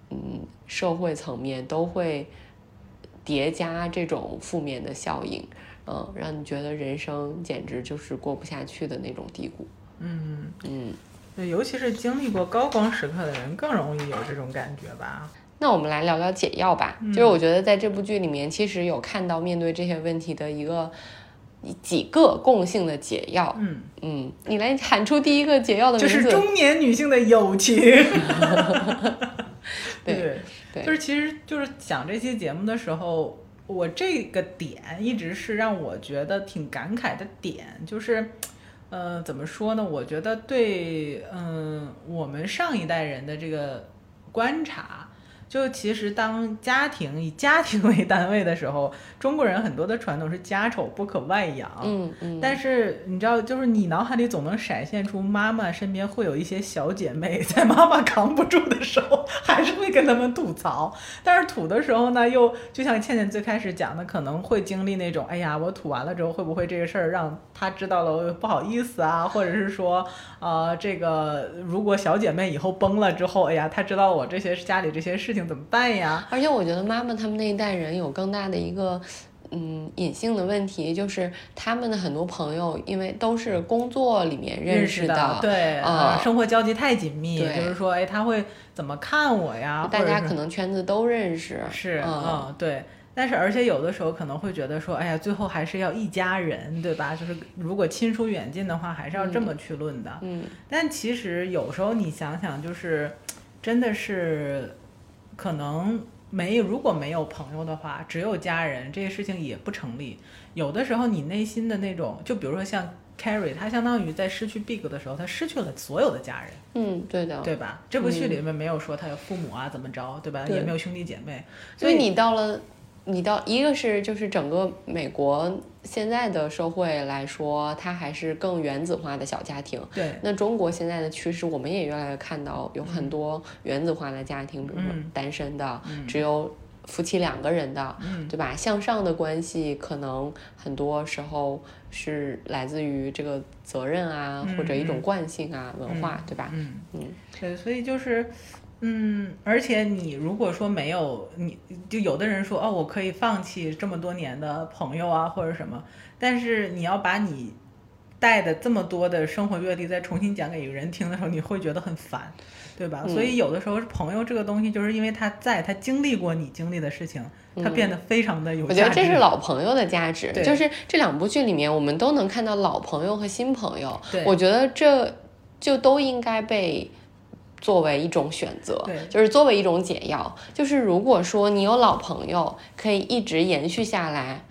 嗯社会层面都会叠加这种负面的效应，嗯，让你觉得人生简直就是过不下去的那种低谷，嗯。嗯。对，尤其是经历过高光时刻的人，更容易有这种感觉吧。那我们来聊聊解药吧。嗯就是我觉得在这部剧里面，其实有看到面对这些问题的一个几个共性的解药。嗯，嗯，你来喊出第一个解药的就名字。就是中年女性的友情。对对就是其实就是讲这期节目的时候，我这个点一直是让我觉得挺感慨的点，就是。呃，怎么说呢？我觉得对，嗯、我们上一代人的这个观察，就其实当家庭以家庭为单位的时候，中国人很多的传统是家丑不可外扬。嗯嗯，但是你知道，就是你脑海里总能闪现出妈妈身边会有一些小姐妹，在妈妈扛不住的时候，还是会跟他们吐槽。但是吐的时候呢，又就像倩倩最开始讲的，可能会经历那种，哎呀，我吐完了之后，会不会这个事儿让她知道了，我不好意思啊，或者是说，呃，这个如果小姐妹以后崩了之后，哎呀，她知道我这些家里这些事情怎么办呀？而且我觉得妈妈他们那一代人有更大的一个嗯隐性的问题，就是他们的很多朋友因为都是工作里面认识的，对，啊呃生活交集太紧密，对就是说，哎，他会怎么看我呀？大家可能圈子都认识，是，嗯嗯，对。但是，而且有的时候可能会觉得说，哎呀，最后还是要一家人，对吧？就是如果亲疏远近的话，还是要这么去论的。嗯但其实有时候你想想，就是真的是可能没如果没有朋友的话，只有家人，这些事情也不成立。有的时候你内心的那种，就比如说像 Carrie，他相当于在失去 Big 的时候，他失去了所有的家人。嗯，对的，对吧？这部剧里面没有说他有父母啊怎么着，对吧？对也没有兄弟姐妹，所以你到了，你到一个是就是整个美国现在的社会来说，它还是更原子化的小家庭。对那中国现在的趋势，我们也越来越看到有很多原子化的家庭，比如说嗯单身的，只有夫妻两个人的，嗯对吧？向上的关系可能很多时候是来自于这个责任啊，嗯或者一种嗯惯性啊、文化，对吧？嗯嗯，对，所以就是。嗯，而且你如果说没有，你就有的人说哦，我可以放弃这么多年的朋友啊，或者什么，但是你要把你带的这么多的生活阅历再重新讲给一个人听的时候，你会觉得很烦，对吧？嗯所以有的时候朋友这个东西，就是因为他在，他经历过你经历的事情，他变得非常的有价值。嗯我觉得这是老朋友的价值，就是这两部剧里面，我们都能看到老朋友和新朋友。我觉得这就都应该被作为一种选择对，就是作为一种解药。就是如果说你有老朋友，可以一直延续下来。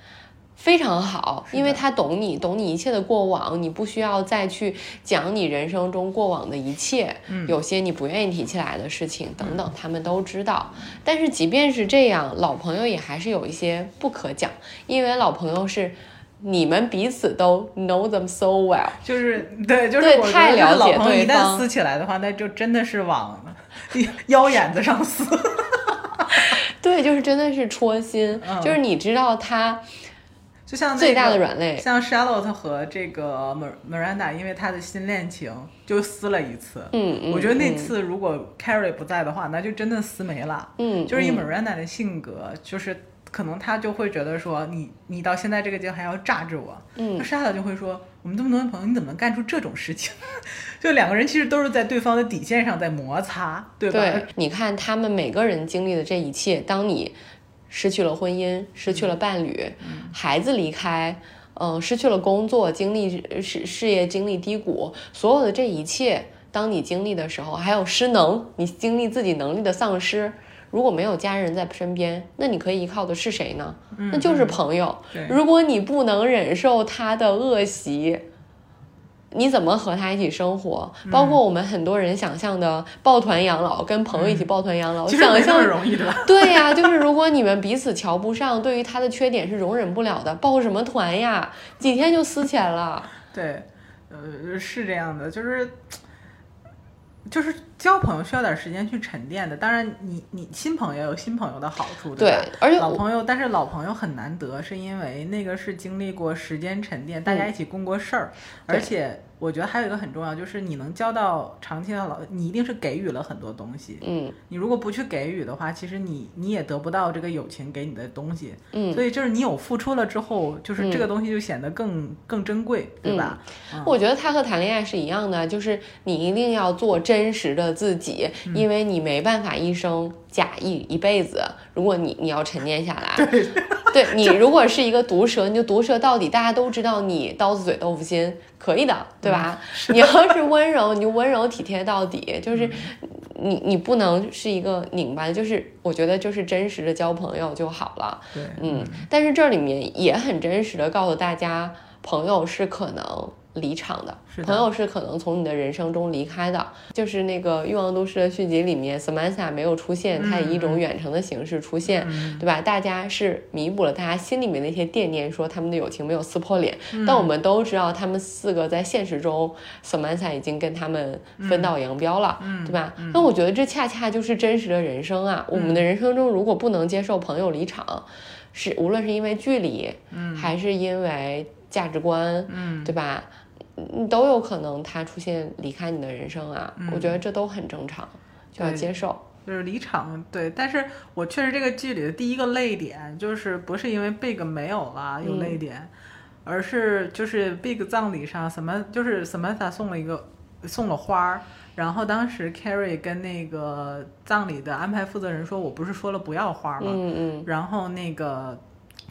非常好，因为他懂你，懂你一切的过往，你不需要再去讲你人生中过往的一切，嗯有些你不愿意提起来的事情等等，他们都知道。但是即便是这样，老朋友也还是有一些不可讲，因为老朋友是你们彼此都 know them so well，就是对，就是太了解老朋友一旦撕起来的话，那就真的是往 腰眼子上撕。对，就是真的是戳心，嗯。就是你知道他就像、那个、最大的软肋。像 Charlotte 和这个 Mir- Miranda，因为他的新恋情就撕了一次。嗯嗯我觉得那嗯次如果 Carrie 不在的话，那就真的撕没了。嗯，就是以嗯。Miranda 的性格，就是可能他就会觉得说，你你到现在这个阶段还要榨着我。嗯那 Charlotte 就会说，我们这么多年朋友，你怎么能干出这种事情？就两个人其实都是在对方的底线上在摩擦，对吧？对，你看他们每个人经历的这一切，当你失去了婚姻，失去了伴侣，孩子离开，嗯、失去了工作，经历事事业经历低谷，所有的这一切，当你经历的时候，还有失能，你经历自己能力的丧失。如果没有家人在身边，那你可以依靠的是谁呢？那就是朋友。对如果你不能忍受他的恶习，你怎么和他一起生活？包括我们很多人想象的抱团养老，跟朋友一起抱团养老，想象容易的。对呀、就是如果你们彼此瞧不上，对于他的缺点是容忍不了的，抱什么团呀？几天就撕起来了。对，呃，是这样的，就是就是交朋友需要点时间去沉淀的。当然你，你新朋友有新朋友的好处，对吧？而且老朋友，但是老朋友很难得，是因为那个是经历过时间沉淀，大家一起共过事儿，而且我觉得还有一个很重要，就是你能交到长期的老，你一定是给予了很多东西。嗯你如果不去给予的话，其实你你也得不到这个友情给你的东西。嗯，所以就是你有付出了之后，就是这个东西就显得更、更珍贵，对吧？嗯我觉得他和谈恋爱是一样的，就是你一定要做真实的自己，嗯因为你没办法一生假意一辈子。如果你你要沉淀下来，对你如果是一个毒舌，你就毒舌到底，大家都知道你刀子嘴豆腐心，可以的，对吧？嗯你要是温柔，你就温柔体贴到底，就是嗯你你不能是一个拧巴的，就是我觉得就是真实的交朋友就好了。对，嗯，但是这里面也很真实的告诉大家，朋友是可能离场的，朋友是可能从你的人生中离开的。就是那个《欲望都市》的续集里面，Samantha 没有出现，她以一种远程的形式出现，嗯对吧？大家是弥补了大家心里面那些惦念，说他们的友情没有撕破脸。但我们都知道，他们四个在现实中，Samantha 已经跟他们分道扬镳了，对吧？那我觉得这恰恰就是真实的人生啊！我们的人生中如果不能接受朋友离场，是无论是因为距离，还是因为价值观，嗯对吧？嗯，都有可能他出现离开你的人生啊。我觉得这都很正常，就要接受。就是离场，对。但是我确实这个剧里的第一个泪点，就是不是因为 Big 没有了有泪点，而是就是 Big 葬礼上什么，就是 Samantha 送了一个送了花儿，然后当时 Carrie 跟那个葬礼的安排负责人说：“我不是说了不要花吗？”嗯嗯然后那个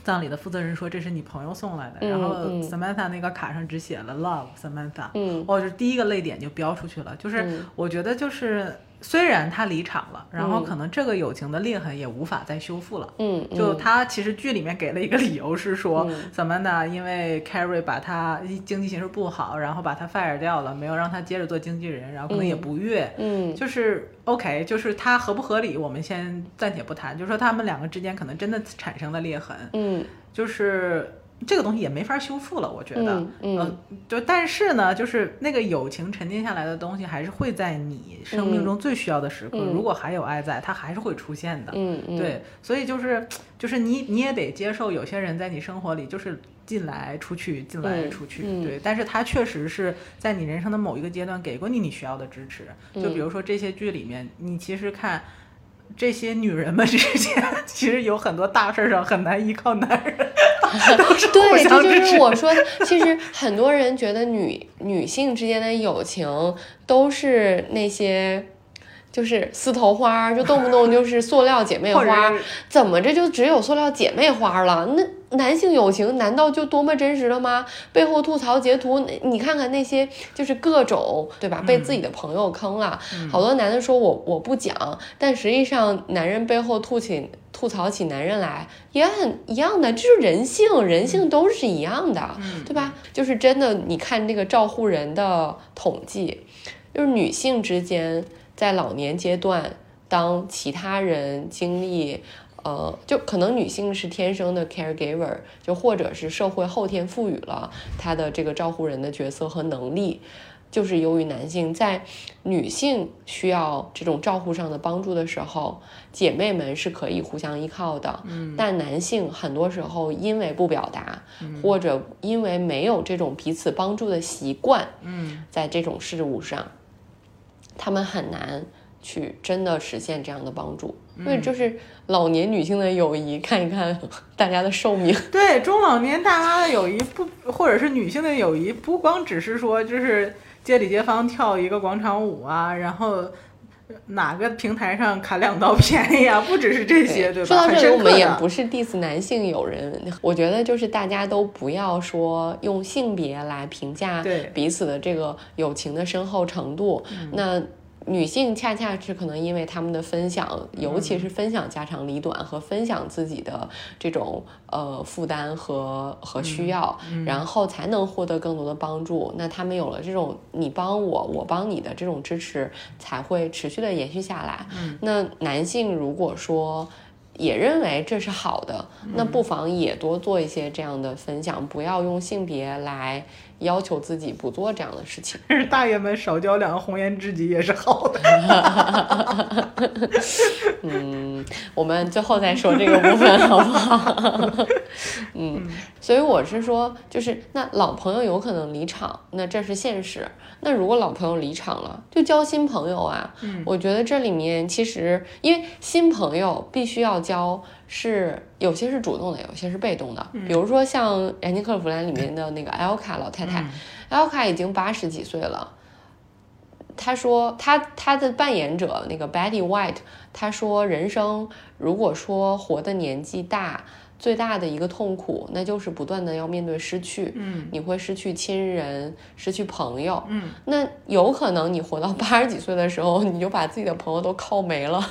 葬礼的负责人说：“这是你朋友送来的。嗯然后嗯 Samantha 那个卡上只写了 Love Samantha。嗯哦，就第一个泪点就飙出去了。就是嗯我觉得就是虽然他离场了，然后嗯可能这个友情的裂痕也无法再修复了。嗯，就嗯他其实剧里面给了一个理由是说嗯，Samantha 因为 Carrie 把他经济形势不好，然后把他 fire 掉了，没有让他接着做经纪人，然后可能也嗯不悦。嗯就是 OK，就是他合不合理，我们先暂且不谈。就是说他们两个之间可能真的产生了裂痕，嗯就是这个东西也没法修复了，我觉得。嗯嗯呃就但是呢，就是那个友情沉淀下来的东西，还是会在你生命中最需要的时刻，嗯如果还有爱在，它还是会出现的。嗯嗯，对，所以就是就是你你也得接受有些人在你生活里就是进来出去，进来嗯出去，嗯对，但是他确实是在你人生的某一个阶段给过你你需要的支持。就嗯比如说这些剧里面，你其实看。这些女人们之间，其实有很多大事儿上很难依靠男人，都是对，这就。是我说的。其实很多人觉得女女性之间的友情都是那些。就是丝头花儿，就动不动就是塑料姐妹花儿，怎么着就只有塑料姐妹花儿了？那男性友情难道就多么真实了吗？背后吐槽截图，那你看看那些就是各种对吧？被自己的朋友坑了，好多男的说我我不讲，但实际上男人背后吐起吐槽起男人来也很一样的，这是人性，人性都是一样的，对吧？就是真的，你看那个照护人的统计，就是女性之间在老年阶段，当其他人经历。呃，就可能女性是天生的 caregiver，就或者是社会后天赋予了她的这个照护人的角色和能力，就是由于男性在女性需要这种照护上的帮助的时候，姐妹们是可以互相依靠的。嗯，但男性很多时候因为不表达，或者因为没有这种彼此帮助的习惯，嗯，在这种事物上，他们很难去真的实现这样的帮助。所以就是老年女性的友谊，看一看大家的寿命。对中老年大妈的友谊不，或者是女性的友谊，不光只是说就是街里街坊跳一个广场舞啊，然后哪个平台上砍两刀便宜啊，不只是这些，对吧？说到这里，我们也不是 diss 男性友人，我觉得就是大家都不要说用性别来评价彼此的这个友情的深厚程度。那女性恰恰是可能因为他们的分享，尤其是分享家长里短和分享自己的这种呃负担和和需要，然后才能获得更多的帮助。那他们有了这种你帮我，我帮你的这种支持，才会持续的延续下来。那男性如果说也认为这是好的，那不妨也多做一些这样的分享，不要用性别来要求自己不做这样的事情。但是大爷们少交两个红颜知己也是好的。嗯，我们最后再说这个部分好不好？嗯，所以我是说，就是那老朋友有可能离场，那这是现实。那如果老朋友离场了，就交新朋友啊。嗯，我觉得这里面其实因为新朋友必须要交，是有些是主动的，有些是被动的。比如说像《燃情克弗兰》里面的那个艾欧卡老太太，艾欧卡已经八十几岁了。她说她她的扮演者那个 Betty White，他说人生如果说活的年纪大，最大的一个痛苦，那就是不断的要面对失去。嗯，你会失去亲人，失去朋友。嗯，那有可能你活到八十几岁的时候，你就把自己的朋友都靠没了。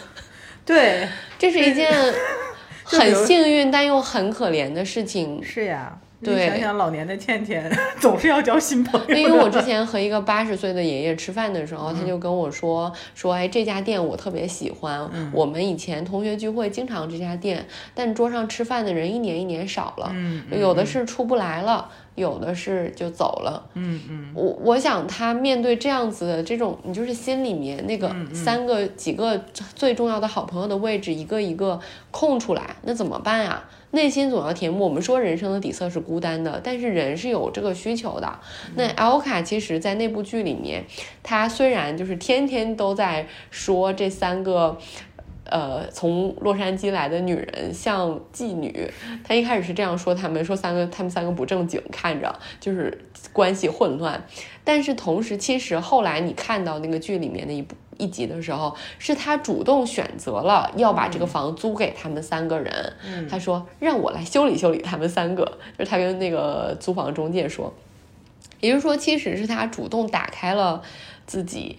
对，这是一件 很幸运但又很可怜的事情。是呀。对你想想老年的倩倩，总是要交新朋友的。因为我之前和一个八十岁的爷爷吃饭的时候，他就跟我说说，哎，这家店我特别喜欢，我们以前同学聚会经常这家店，但桌上吃饭的人一年一年少了，嗯有的是出不来了，有的是就走了。嗯嗯，我我想他面对这样子的这种，你就是心里面那个三个几个最重要的好朋友的位置，一个一个空出来，那怎么办呀？内心总要填补。我们说人生的底色是孤单的，但是人是有这个需求的。那 L 卡其实，在那部剧里面，他虽然就是天天都在说这三个。呃，从洛杉矶来的女人像妓女，他一开始是这样说他们，说三个他们三个不正经，看着就是关系混乱。但是同时，其实后来你看到那个剧里面的一部一集的时候，是他主动选择了要把这个房租给他们三个人。嗯他说让我来修理修理他们三个，就是他跟那个租房中介说，也就是说，其实是他主动打开了自己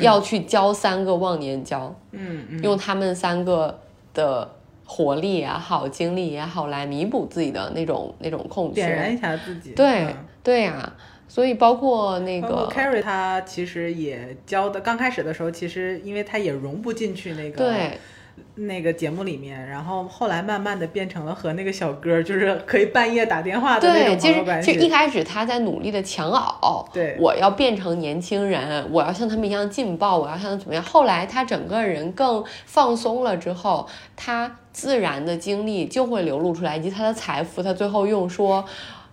要去教三个忘年交。嗯嗯，用他们三个的活力也好、精力也好来弥补自己的那种那种空缺。点燃一下自己。对、嗯对呀、所以包括那个 Carrie，她其实也教的，刚开始的时候，其实因为他也融不进去那个对那个节目里面，然后后来慢慢的变成了和那个小哥，就是可以半夜打电话的那对，种其实朋友关其实一。开始他在努力的强熬，对我要变成年轻人，我要像他们一样劲爆，我要像怎么样。后来他整个人更放松了之后，他自然的经历就会流露出来，以及他的财富，他最后用说。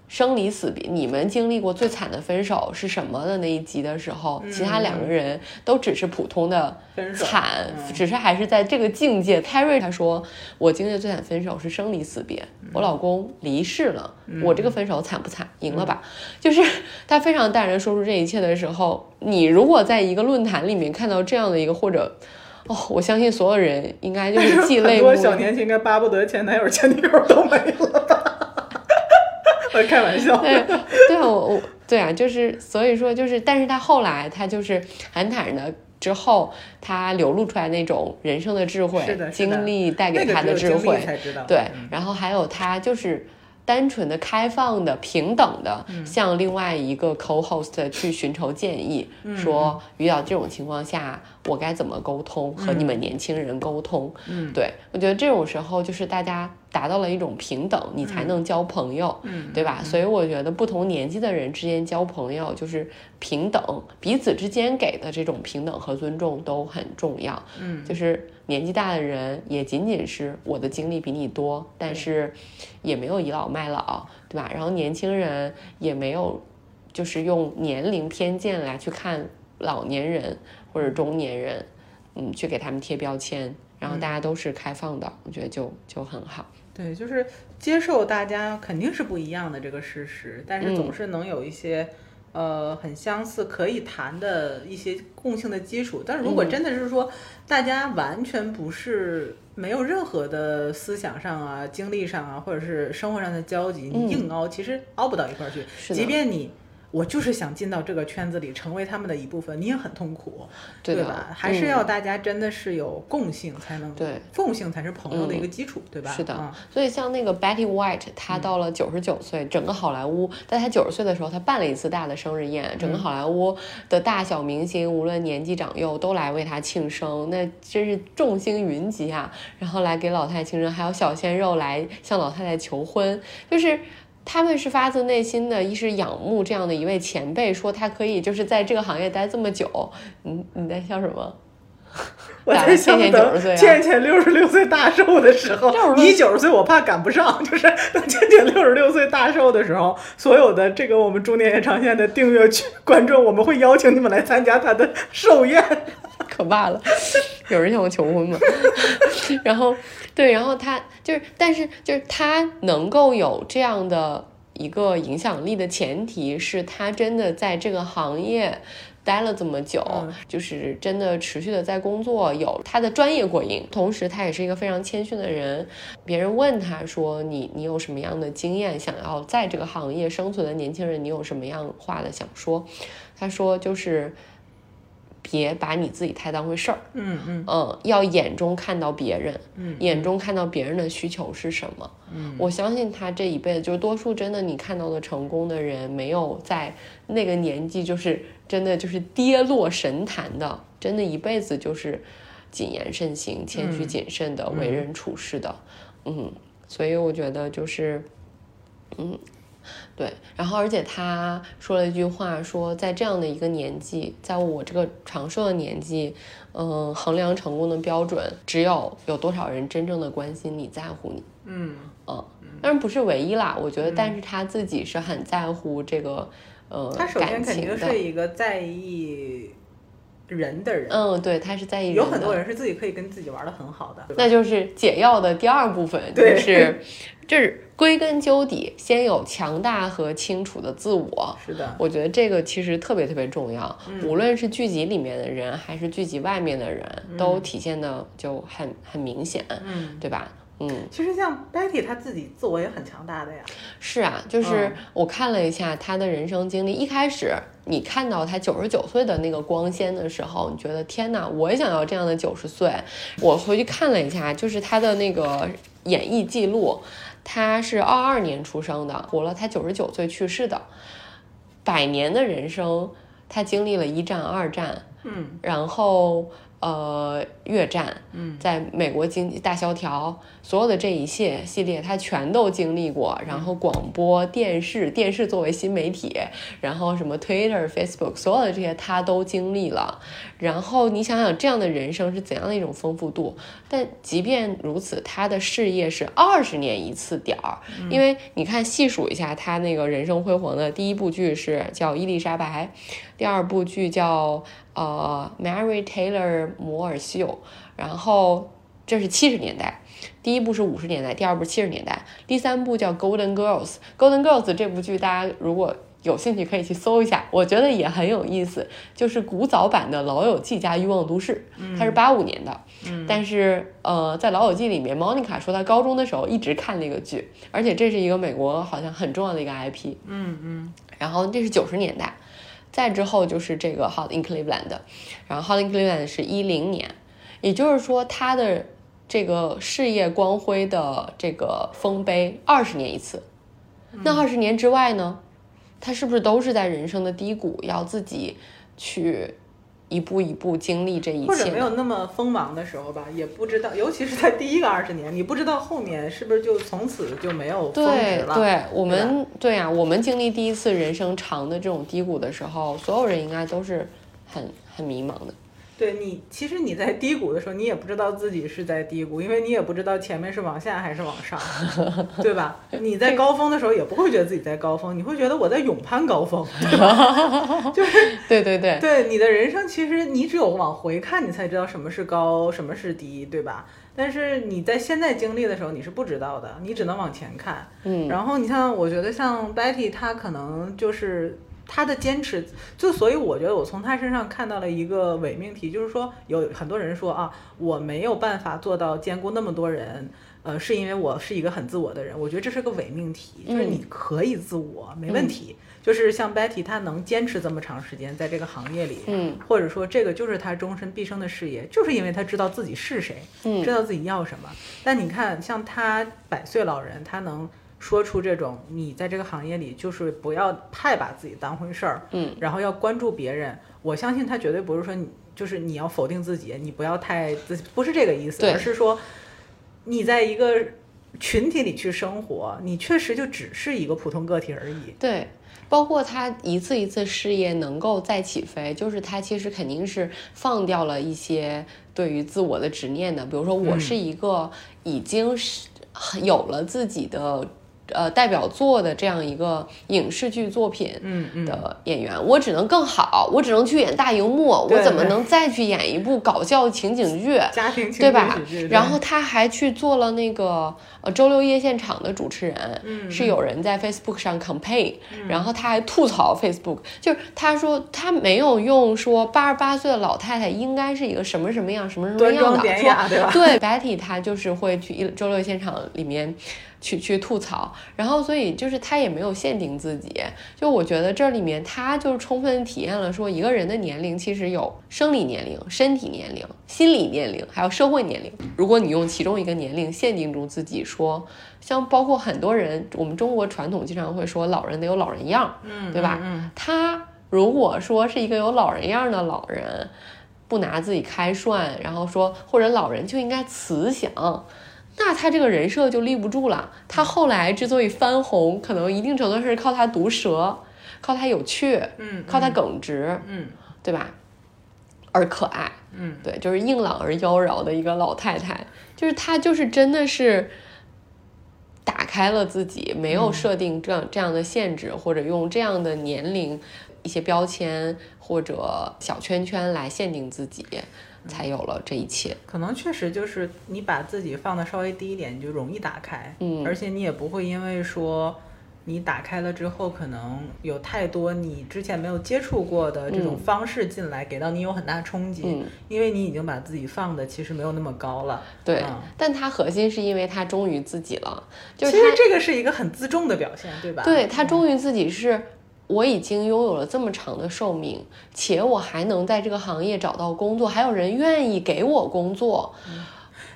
生离死别，你们经历过最惨的分手是什么的那一集的时候，其他两个人都只是普通的惨，嗯只是还是在这个境界。Terry 他说，我经历的最惨分手是生离死别，我老公离世了，我这个分手惨不惨？赢了吧？就是他非常淡然说出这一切的时候，你如果在一个论坛里面看到这样的一个或者。哦，我相信所有人应该就是 既很泪目多小年轻应该巴不得前男友、前女友都没了开玩笑。对对啊，我我对啊，就是所以说就是，但是他后来他就是很坦然的。之后，他流露出来那种人生的智慧、经历带给他的智慧。对嗯，然后还有他就是单纯的、开放的、平等的，嗯向另外一个 co-host 去寻求建议，嗯说遇到这种情况下，我该怎么沟通，和你们年轻人沟通。嗯对我觉得这种时候就是大家达到了一种平等，你才能交朋友，嗯对吧？所以我觉得不同年纪的人之间交朋友就是平等，彼此之间给的这种平等和尊重都很重要。嗯，就是年纪大的人也仅仅是我的经历比你多，但是也没有倚老卖老，对吧？然后年轻人也没有就是用年龄偏见来去看老年人或者中年人，嗯，去给他们贴标签。然后大家都是开放的，我觉得就就很好。对，就是接受大家肯定是不一样的这个事实，但是嗯总是能有一些。呃，很相似可以谈的一些共性的基础，但是如果嗯真的是说、大家完全不是没有任何的思想上啊、经历上啊，或者是生活上的交集，嗯你硬凹其实凹不到一块儿去。是的即便你我就是想进到这个圈子里，成为他们的一部分，你也很痛苦，对的吧？还是嗯要大家真的是有共性才能，对，共性才是朋友的一个基础，对吧？是的嗯所以像那个 Betty White，她到了九十九岁，整个好莱坞在她九十岁的时候，她办了一次大的生日宴，整个好莱坞的大小明星，无论年纪长幼，都来为她庆生，那真是众星云集啊！然后来给老太太庆生，还有小鲜肉来向老太太求婚，就是。他们是发自内心的，一是仰慕这样的一位前辈，说他可以就是在这个行业待这么久。你你在笑什么？我咋在想等90岁啊倩倩六十六岁大寿的时候，你九十岁我怕赶不上，就是等倩倩六十六岁大寿的时候，所有的这个我们中年延长线的订阅区观众，我们会邀请你们来参加他的寿宴。可怕了，有人向我求婚吗？然后，对，然后他就是，但是就是他能够有这样的一个影响力的前提是他真的在这个行业。待了这么久，嗯就是真的持续的在工作，有他的专业过硬，同时他也是一个非常谦逊的人。别人问他说：“你你有什么样的经验？想要在这个行业生存的年轻人，你有什么样话的想说？”他说：“就是别把你自己太当回事儿，嗯嗯。嗯，要眼中看到别人，嗯眼中看到别人的需求是什么。嗯，我相信他这一辈子，就是多数真的你看到的成功的人，没有在那个年纪就是真的就是跌落神坛的，真的一辈子就是谨言慎行、谦虚嗯。谨慎的为人处事的，嗯，所以我觉得就是，嗯。对，然后而且他说了一句话，说在这样的一个年纪，在我这个长寿的年纪，嗯，衡量成功的标准只有有多少人真正的关心你、在乎你。嗯嗯，当然不是唯一啦，我觉得，但是他自己是很在乎这个呃他首先感情的，肯定是一个在意人的人。嗯，对，他是在意的。有很多人是自己可以跟自己玩的很好的，那就是解药的第二部分，就是就是归根究底，先有强大和清楚的自我。是的，我觉得这个其实特别特别重要，嗯。无论是剧集里面的人还是剧集外面的人，都体现的就很很明显，嗯，对吧？嗯，其实像 Betty 她自己自我也很强大的呀，是啊，就是嗯。我看了一下她的人生经历，一开始你看到她九十九岁的那个光鲜的时候，你觉得天哪，我也想要这样的九十岁。我回去看了一下，就是她的那个演艺记录，她是二二年出生的，活了她九十九岁去世的，百年的人生，她经历了一战、二战，嗯。然后呃越战，嗯，在美国经济大萧条，所有的这一系系列他全都经历过。然后广播电视，电视作为新媒体，然后什么 Twitter、Facebook，所有的这些他都经历了。然后你想想这样的人生是怎样的一种丰富度？但即便如此，他的事业是二十年一次点儿，因为你看细数一下他那个人生辉煌的第一部剧是叫《伊丽莎白》，第二部剧叫呃《Mary Taylor 摩尔秀》，然后这是七十年代，第一部是五十年代，第二部七十年代，第三部叫《Golden Girls》。《Golden Girls》这部剧大家如果有兴趣可以去搜一下，我觉得也很有意思，就是古早版的《老友记》加《欲望都市》，它是八五年的，但是呃，在《老友记》里面，Monica 说她高中的时候一直看那个剧，而且这是一个美国好像很重要的一个 IP，嗯嗯。然后这是九十年代，再之后就是这个 Hot in Cleveland，然后 Hot in Cleveland 是一零年，也就是说他的这个事业光辉的这个丰碑二十年一次，那二十年之外呢，他是不是都是在人生的低谷，要自己去一步一步经历这一切或者切？没有那么锋芒的时候吧，也不知道，尤其是在第一个二十年，你不知道后面是不是就从此就没有峰值了。对对，我们对呀、我们经历第一次人生长的这种低谷的时候，所有人应该都是很很迷茫的。对你，其实你在低谷的时候，你也不知道自己是在低谷，因为你也不知道前面是往下还是往上，对吧？你在高峰的时候也不会觉得自己在高峰，你会觉得我在勇攀高峰，对吧？就是对对对，对你的人生，其实你只有往回看，你才知道什么是高，什么是低，对吧？但是你在现在经历的时候，你是不知道的，你只能往前看。嗯，然后你像，我觉得像 Betty，她可能就是她的坚持，就所以我觉得我从他身上看到了一个伪命题，就是说有很多人说啊，我没有办法做到兼顾那么多人。呃，是因为我是一个很自我的人，我觉得这是个伪命题，就是你可以自我，没问题。就是像 Betty，她能坚持这么长时间在这个行业里，嗯，或者说这个就是她终身毕生的事业，就是因为她知道自己是谁，嗯知道自己要什么。但你看，像她百岁老人，她能说出这种你在这个行业里就是不要太把自己当回事儿，嗯，然后要关注别人。我相信他绝对不是说你就是你要否定自己，你不要太自，不是这个意思，而是说你在一个群体里去生活，你确实就只是一个普通个体而已。对。包括他一次一次事业能够再起飞，就是他其实肯定是放掉了一些对于自我的执念的。比如说，我嗯是一个已经是有了自己的呃代表作的这样一个影视剧作品，嗯嗯，的演员，我只能更好，我只能去演大荧幕，我怎么能再去演一部搞笑情景剧？家庭情对吧？然后他还去做了那个呃周六夜现场的主持人，嗯是有人在 Facebook 上 campaign，、然后他还吐槽 Facebook，就是他说他没有用说八十八岁的老太太应该是一个什么什么样什么什么样的，对吧？对，Betty 她就是会去一周六现场里面去去吐槽，然后所以就是他也没有限定自己，就我觉得这里面他就是充分体验了说一个人的年龄其实有生理年龄、身体年龄、心理年龄，还有社会年龄。如果你用其中一个年龄限定住自己说，像包括很多人，我们中国传统经常会说老人得有老人样，嗯，对吧？嗯，他如果说是一个有老人样的老人，不拿自己开涮，然后说或者老人就应该慈祥，那他这个人设就立不住了。他后来之所以翻红，可能一定程度上是靠他毒舌，靠他有趣，嗯，靠他耿直，嗯对吧？而可爱，嗯，对，就是硬朗而妖娆的一个老太太，就是她就是真的是打开了自己，没有设定这样这样的限制，或者用这样的年龄一些标签或者小圈圈来限定自己，才有了这一切。可能确实就是你把自己放的稍微低一点，你就容易打开，嗯而且你也不会因为说你打开了之后，可能有太多你之前没有接触过的这种嗯方式进来，给到你有很大冲击，嗯因为你已经把自己放的其实没有那么高了。对，嗯但他核心是因为他忠于自己了，就是其实这个是一个很自重的表现，对吧？对他嗯忠于自己是。我已经拥有了这么长的寿命，且我还能在这个行业找到工作，还有人愿意给我工作。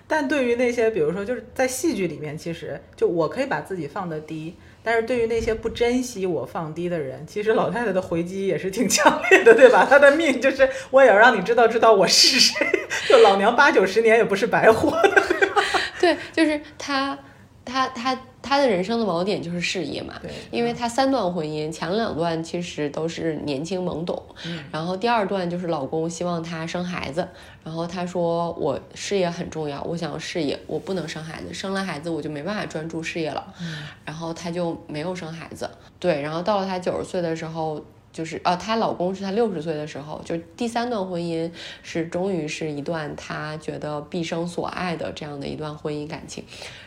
但对于那些，比如说就是在戏剧里面，其实就我可以把自己放得低，但是对于那些不珍惜我放低的人，其实老太太的回击也是挺强烈的，对吧？她的命就是我也要让你知道知道我是谁，就老娘八九十年也不是白活的。对，就是他，他，他，他的人生的锚点就是事业嘛。对因为他三段婚姻，前两段其实都是年轻懵懂，然后第二段就是老公希望她生孩子，然后她说我事业很重要，我想要事业，我不能生孩子，生了孩子我就没办法专注事业了，然后她就没有生孩子。对，然后到了她九十岁的时候。就是呃，她老公是她六十岁的时候，就第三段婚姻是终于是一段她觉得毕生所爱的这样的一段婚姻感情。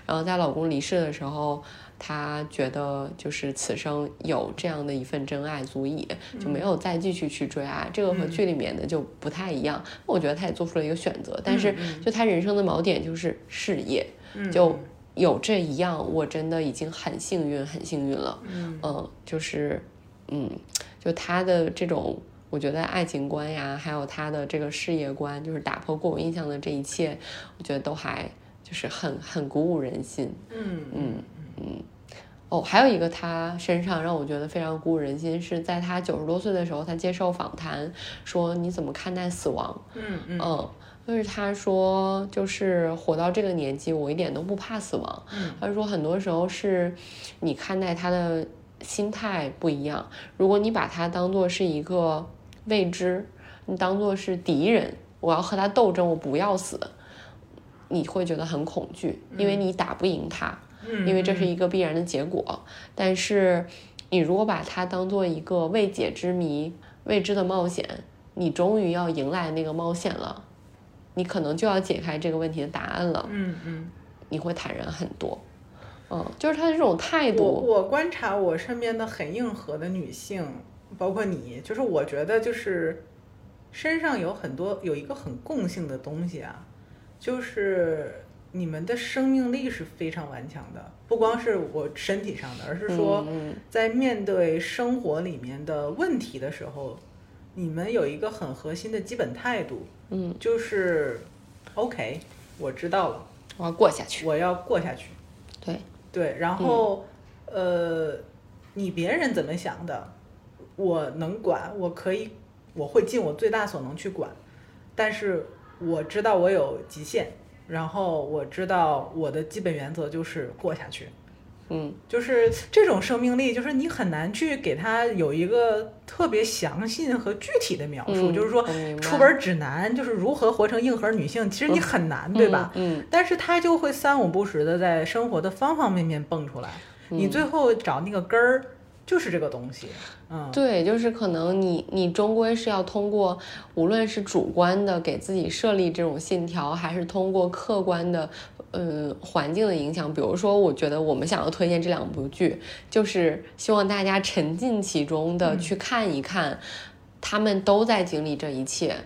然后在老公离世的时候，她觉得就是此生有这样的一份真爱足矣，就没有再继续去追爱。这个和剧里面的就不太一样。我觉得她也做出了一个选择，但是就她人生的锚点就是事业，就有这一样，我真的已经很幸运，很幸运了。嗯就是嗯，就他的这种。我觉得爱情观呀，还有他的这个事业观，就是打破过我印象的这一切，我觉得都还就是很很鼓舞人心。嗯嗯嗯。哦，还有一个他身上让我觉得非常鼓舞人心，是在他九十多岁的时候，他接受访谈说你怎么看待死亡？嗯嗯嗯，就是他说，就是活到这个年纪，我一点都不怕死亡。嗯他说很多时候是你看待他的心态不一样，如果你把它当做是一个未知，你当做是敌人，我要和他斗争，我不要死，你会觉得很恐惧，因为你打不赢他。嗯，因为这是一个必然的结果。但是，你如果把它当做一个未解之谜、未知的冒险，你终于要迎来那个冒险了，你可能就要解开这个问题的答案了，嗯嗯。你会坦然很多。嗯，就是他的这种态度，我观察我身边的很硬核的女性，包括你，就是我觉得就是身上有很多有一个很共性的东西啊，就是你们的生命力是非常顽强的，不光是我身体上的，而是说嗯。在面对生活里面的问题的时候，你们有一个很核心的基本态度，嗯，就是 OK，我知道了，我要过下去。我要过下去。对，对，然后、呃，你别人怎么想的，我能管，我可以，我会尽我最大所能去管，但是我知道我有极限，然后我知道我的基本原则就是过下去。嗯，就是这种生命力，就是你很难去给它有一个特别详细和具体的描述，嗯就是说出本指南，就是如何活成硬核女性，其实你很难，对吧？嗯，但是它就会三五不时的在生活的方方面面蹦出来，嗯。你最后找那个根儿就是这个东西，嗯，对，就是可能你你终归是要通过，无论是主观的给自己设立这种信条，还是通过客观的，嗯，环境的影响。比如说，我觉得我们想要推荐这两部剧，就是希望大家沉浸其中的去看一看，他们都在经历这一切。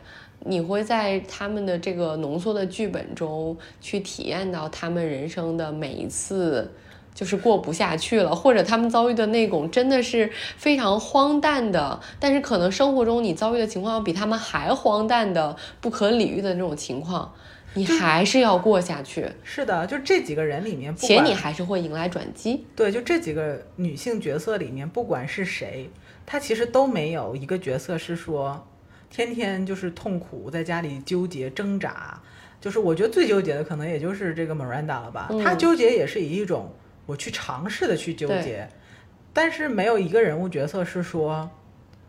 你会在他们的这个浓缩的剧本中去体验到他们人生的每一次。就是过不下去了，或者他们遭遇的那种真的是非常荒诞的，但是可能生活中你遭遇的情况要比他们还荒诞的、不可理喻的那种情况，你还是要过下去，是的，就这几个人里面，且你还是会迎来转机。对，就这几个女性角色里面，不管是谁，她其实都没有一个角色是说天天就是痛苦，在家里纠结挣扎。就是我觉得最纠结的可能也就是这个 Miranda 了吧，嗯她纠结也是以一种我去尝试的去纠结，但是没有一个人物角色是说。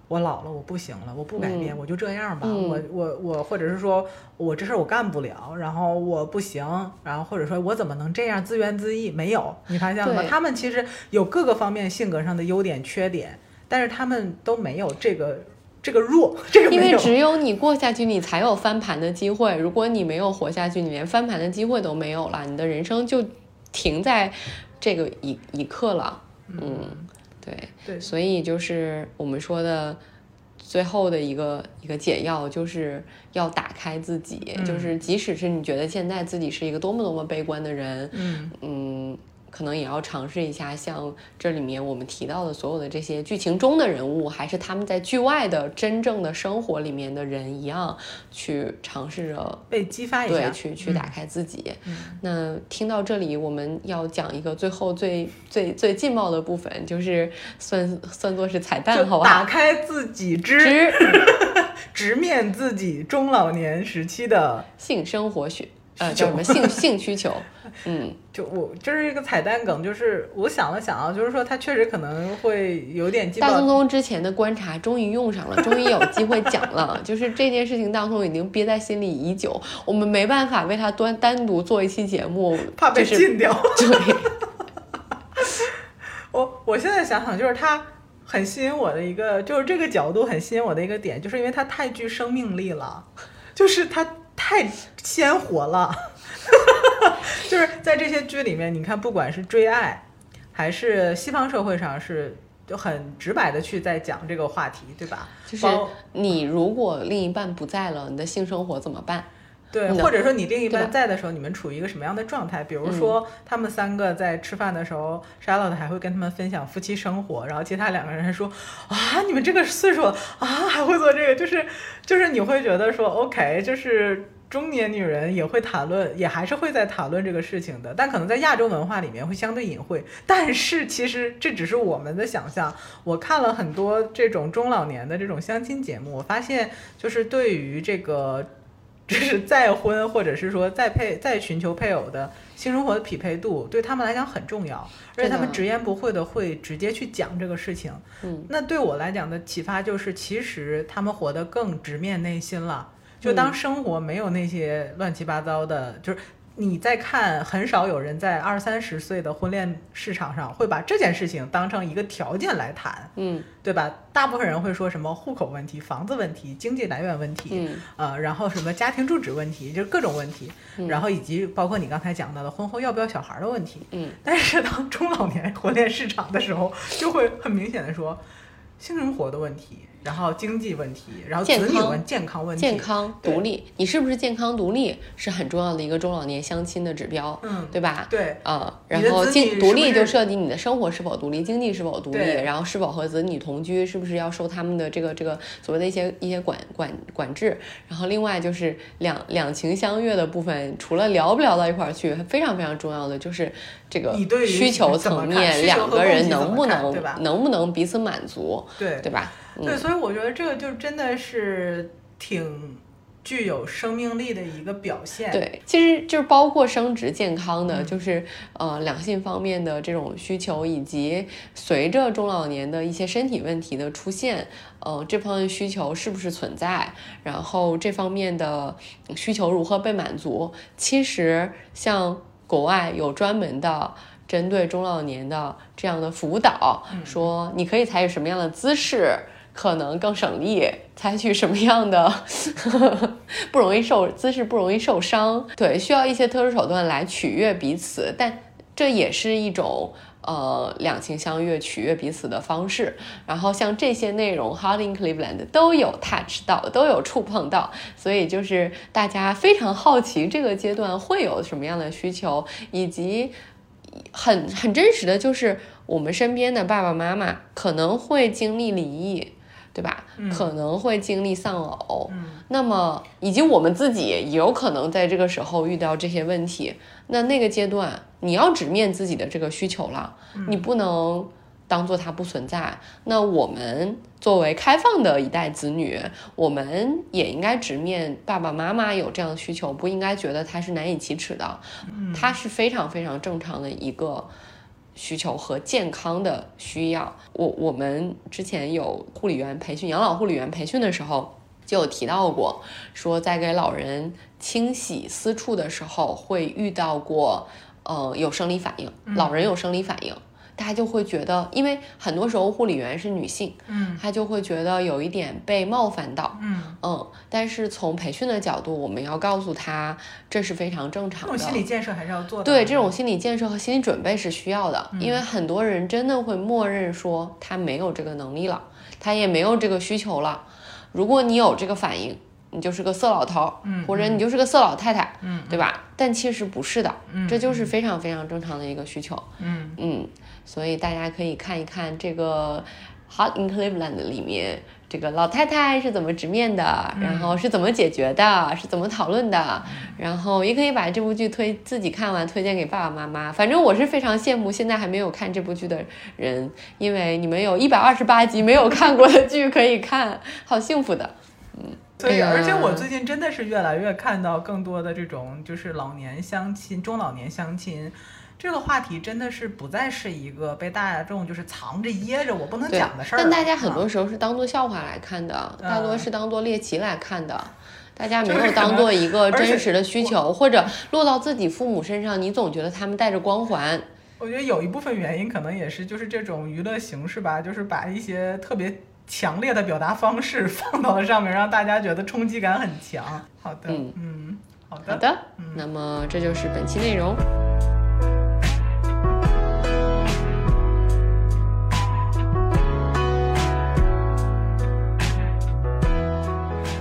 我老了，我不行了，我不改变，嗯我就这样吧。嗯我我我，或者是说我这事儿我干不了，然后我不行，然后或者说我怎么能这样自怨自艾？没有，你发现了吗？他们其实有各个方面性格上的优点缺点，但是他们都没有这个这个弱，这个因为。只有你过下去，你才有翻盘的机会。如果你没有活下去，你连翻盘的机会都没有了，你的人生就停在这个一一刻了。嗯，对，对。所以就是我们说的最后的一个一个解药，就是要打开自己，嗯。就是即使是你觉得现在自己是一个多么多么悲观的人，嗯。嗯，可能也要尝试一下，像这里面我们提到的所有的这些剧情中的人物，还是他们在剧外的真正的生活里面的人一样，去尝试着被激发一下，对去去打开自己。那听到这里，我们要讲一个最后最最最劲爆的部分，就是算算作是彩蛋，好吧打？开自己之之 直面自己中老年时期的，性生活学，叫什么性性需求？嗯，就我这是一个彩蛋梗，就是我想了想啊，就是说他确实可能会有点激大聪爆，聪之前的观察终于用上了，终于有机会讲了。就是这件事情，大聪已经憋在心里已久，我们没办法为他端单独做一期节目，怕被就是禁掉。对，我我现在想想，就是他很吸引我的一个，就是这个角度很吸引我的一个点，就是因为它太具生命力了，就是它太鲜活了。就是在这些剧里面，你看，不管是追爱，还是西方社会上是就很直白的去在讲这个话题，对吧？就是你如果另一半不在了，你的性生活怎么办？对，嗯或者说你另一半在的时候，你们处于一个什么样的状态？比如说，他们三个在吃饭的时候，Charlotte 还会跟他们分享夫妻生活，然后其他两个人还说啊，你们这个岁数啊，还会做这个，就是就是你会觉得说，OK，就是。中年女人也会谈论，也还是会在谈论这个事情的，但可能在亚洲文化里面会相对隐晦。但是其实这只是我们的想象。我看了很多这种中老年的这种相亲节目，我发现就是对于这个就是再婚或者是说再配再寻求配偶的性生活的匹配度，对他们来讲很重要，而且他们直言不讳的会直接去讲这个事情。嗯，那对我来讲的启发就是，其实他们活得更直面内心了。就当生活没有那些乱七八糟的，就是你在看，很少有人在二三十岁的婚恋市场上会把这件事情当成一个条件来谈，嗯对吧？大部分人会说什么户口问题、房子问题、经济来源问题，嗯呃，然后什么家庭住址问题，就是各种问题，然后以及包括你刚才讲到的婚后要不要小孩的问题。嗯，但是当中老年婚恋市场的时候，就会很明显的说性生活的问题，然后经济问题，然后健康子女问健康问题，健康独立，你是不是健康独立是很重要的一个中老年相亲的指标，嗯对吧？对啊、然后经独立就涉及你的生活是否独立，经济是否独立，然后是否和子女同居，是不是要受他们的这个这个所谓的一些一些管管管制，然后另外就是两两情相悦的部分，除了聊不聊到一块儿去，非常非常重要的就是这个需求层面，两个人能不能对吧能不能彼此满足，对对吧？对，嗯，所以我觉得这个就真的是挺具有生命力的一个表现。对，其实就是包括生殖健康嗯的，就是呃两性方面的这种需求，以及随着中老年的一些身体问题的出现，呃这方面需求是不是存在，然后这方面的需求如何被满足，其实像国外有专门的。针对中老年的这样的辅导，说你可以采取什么样的姿势，可能更省力，采取什么样的 不容易受姿势不容易受伤，对，需要一些特殊手段来取悦彼此，但这也是一种。呃，两情相悦、取悦彼此的方式，然后像这些内容 h a r d in Cleveland 都有 touch 到，都有触碰到，所以就是大家非常好奇这个阶段会有什么样的需求，以及很很真实的就是我们身边的爸爸妈妈可能会经历离异，对吧？可能会经历丧偶，那么以及我们自己也有可能在这个时候遇到这些问题。那那个阶段，你要直面自己的这个需求了，你不能当做它不存在。那我们作为开放的一代子女，我们也应该直面爸爸妈妈有这样的需求，不应该觉得它是难以启齿的，它是非常非常正常的一个。需求和健康的需要，我我们之前有护理员培训，养老护理员培训的时候就有提到过，说在给老人清洗私处的时候会遇到过，呃，有生理反应，老人有生理反应。大家就会觉得，因为很多时候护理员是女性，嗯她就会觉得有一点被冒犯到，嗯，嗯，但是从培训的角度，我们要告诉他这是非常正常的。种心理建设还是要做的。对这种心理建设和心理准备是需要的，因为很多人真的会默认说他没有这个能力了，他也没有这个需求了。如果你有这个反应，你就是个色老头儿，嗯或者你就是个色老太太，嗯对吧？但其实不是的，嗯这就是非常非常正常的一个需求。嗯嗯，所以大家可以看一看这个《Hot in Cleveland》里面这个老太太是怎么直面的，然后是怎么解决的，是怎么讨论的，然后也可以把这部剧推自己看完推荐给爸爸妈妈。反正我是非常羡慕现在还没有看这部剧的人，因为你们有一百二十八集没有看过的剧可以看，好幸福的。所以，而且我最近真的是越来越看到更多的这种就是老年相亲、中老年相亲。这个话题真的是不再是一个被大众就是藏着掖着我不能讲的事儿。但大家很多啊时候是当做笑话来看的，大多嗯是当做猎奇来看的。大家没有当做一个真实的需求，或者落到自己父母身上，你总觉得他们带着光环，我觉得有一部分原因可能也是就是这种娱乐形式吧，就是把一些特别强烈的表达方式 放到了上面，让大家觉得冲击感很强。好的，嗯嗯，好的，好的，那么这就是本期内容。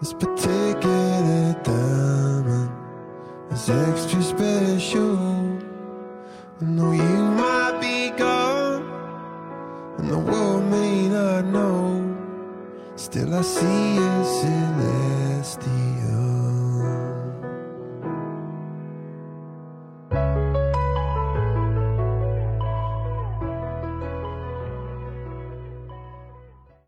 This particular diamond is extra special. I know you might be gone, and the world may not know. Still, I see a celestial.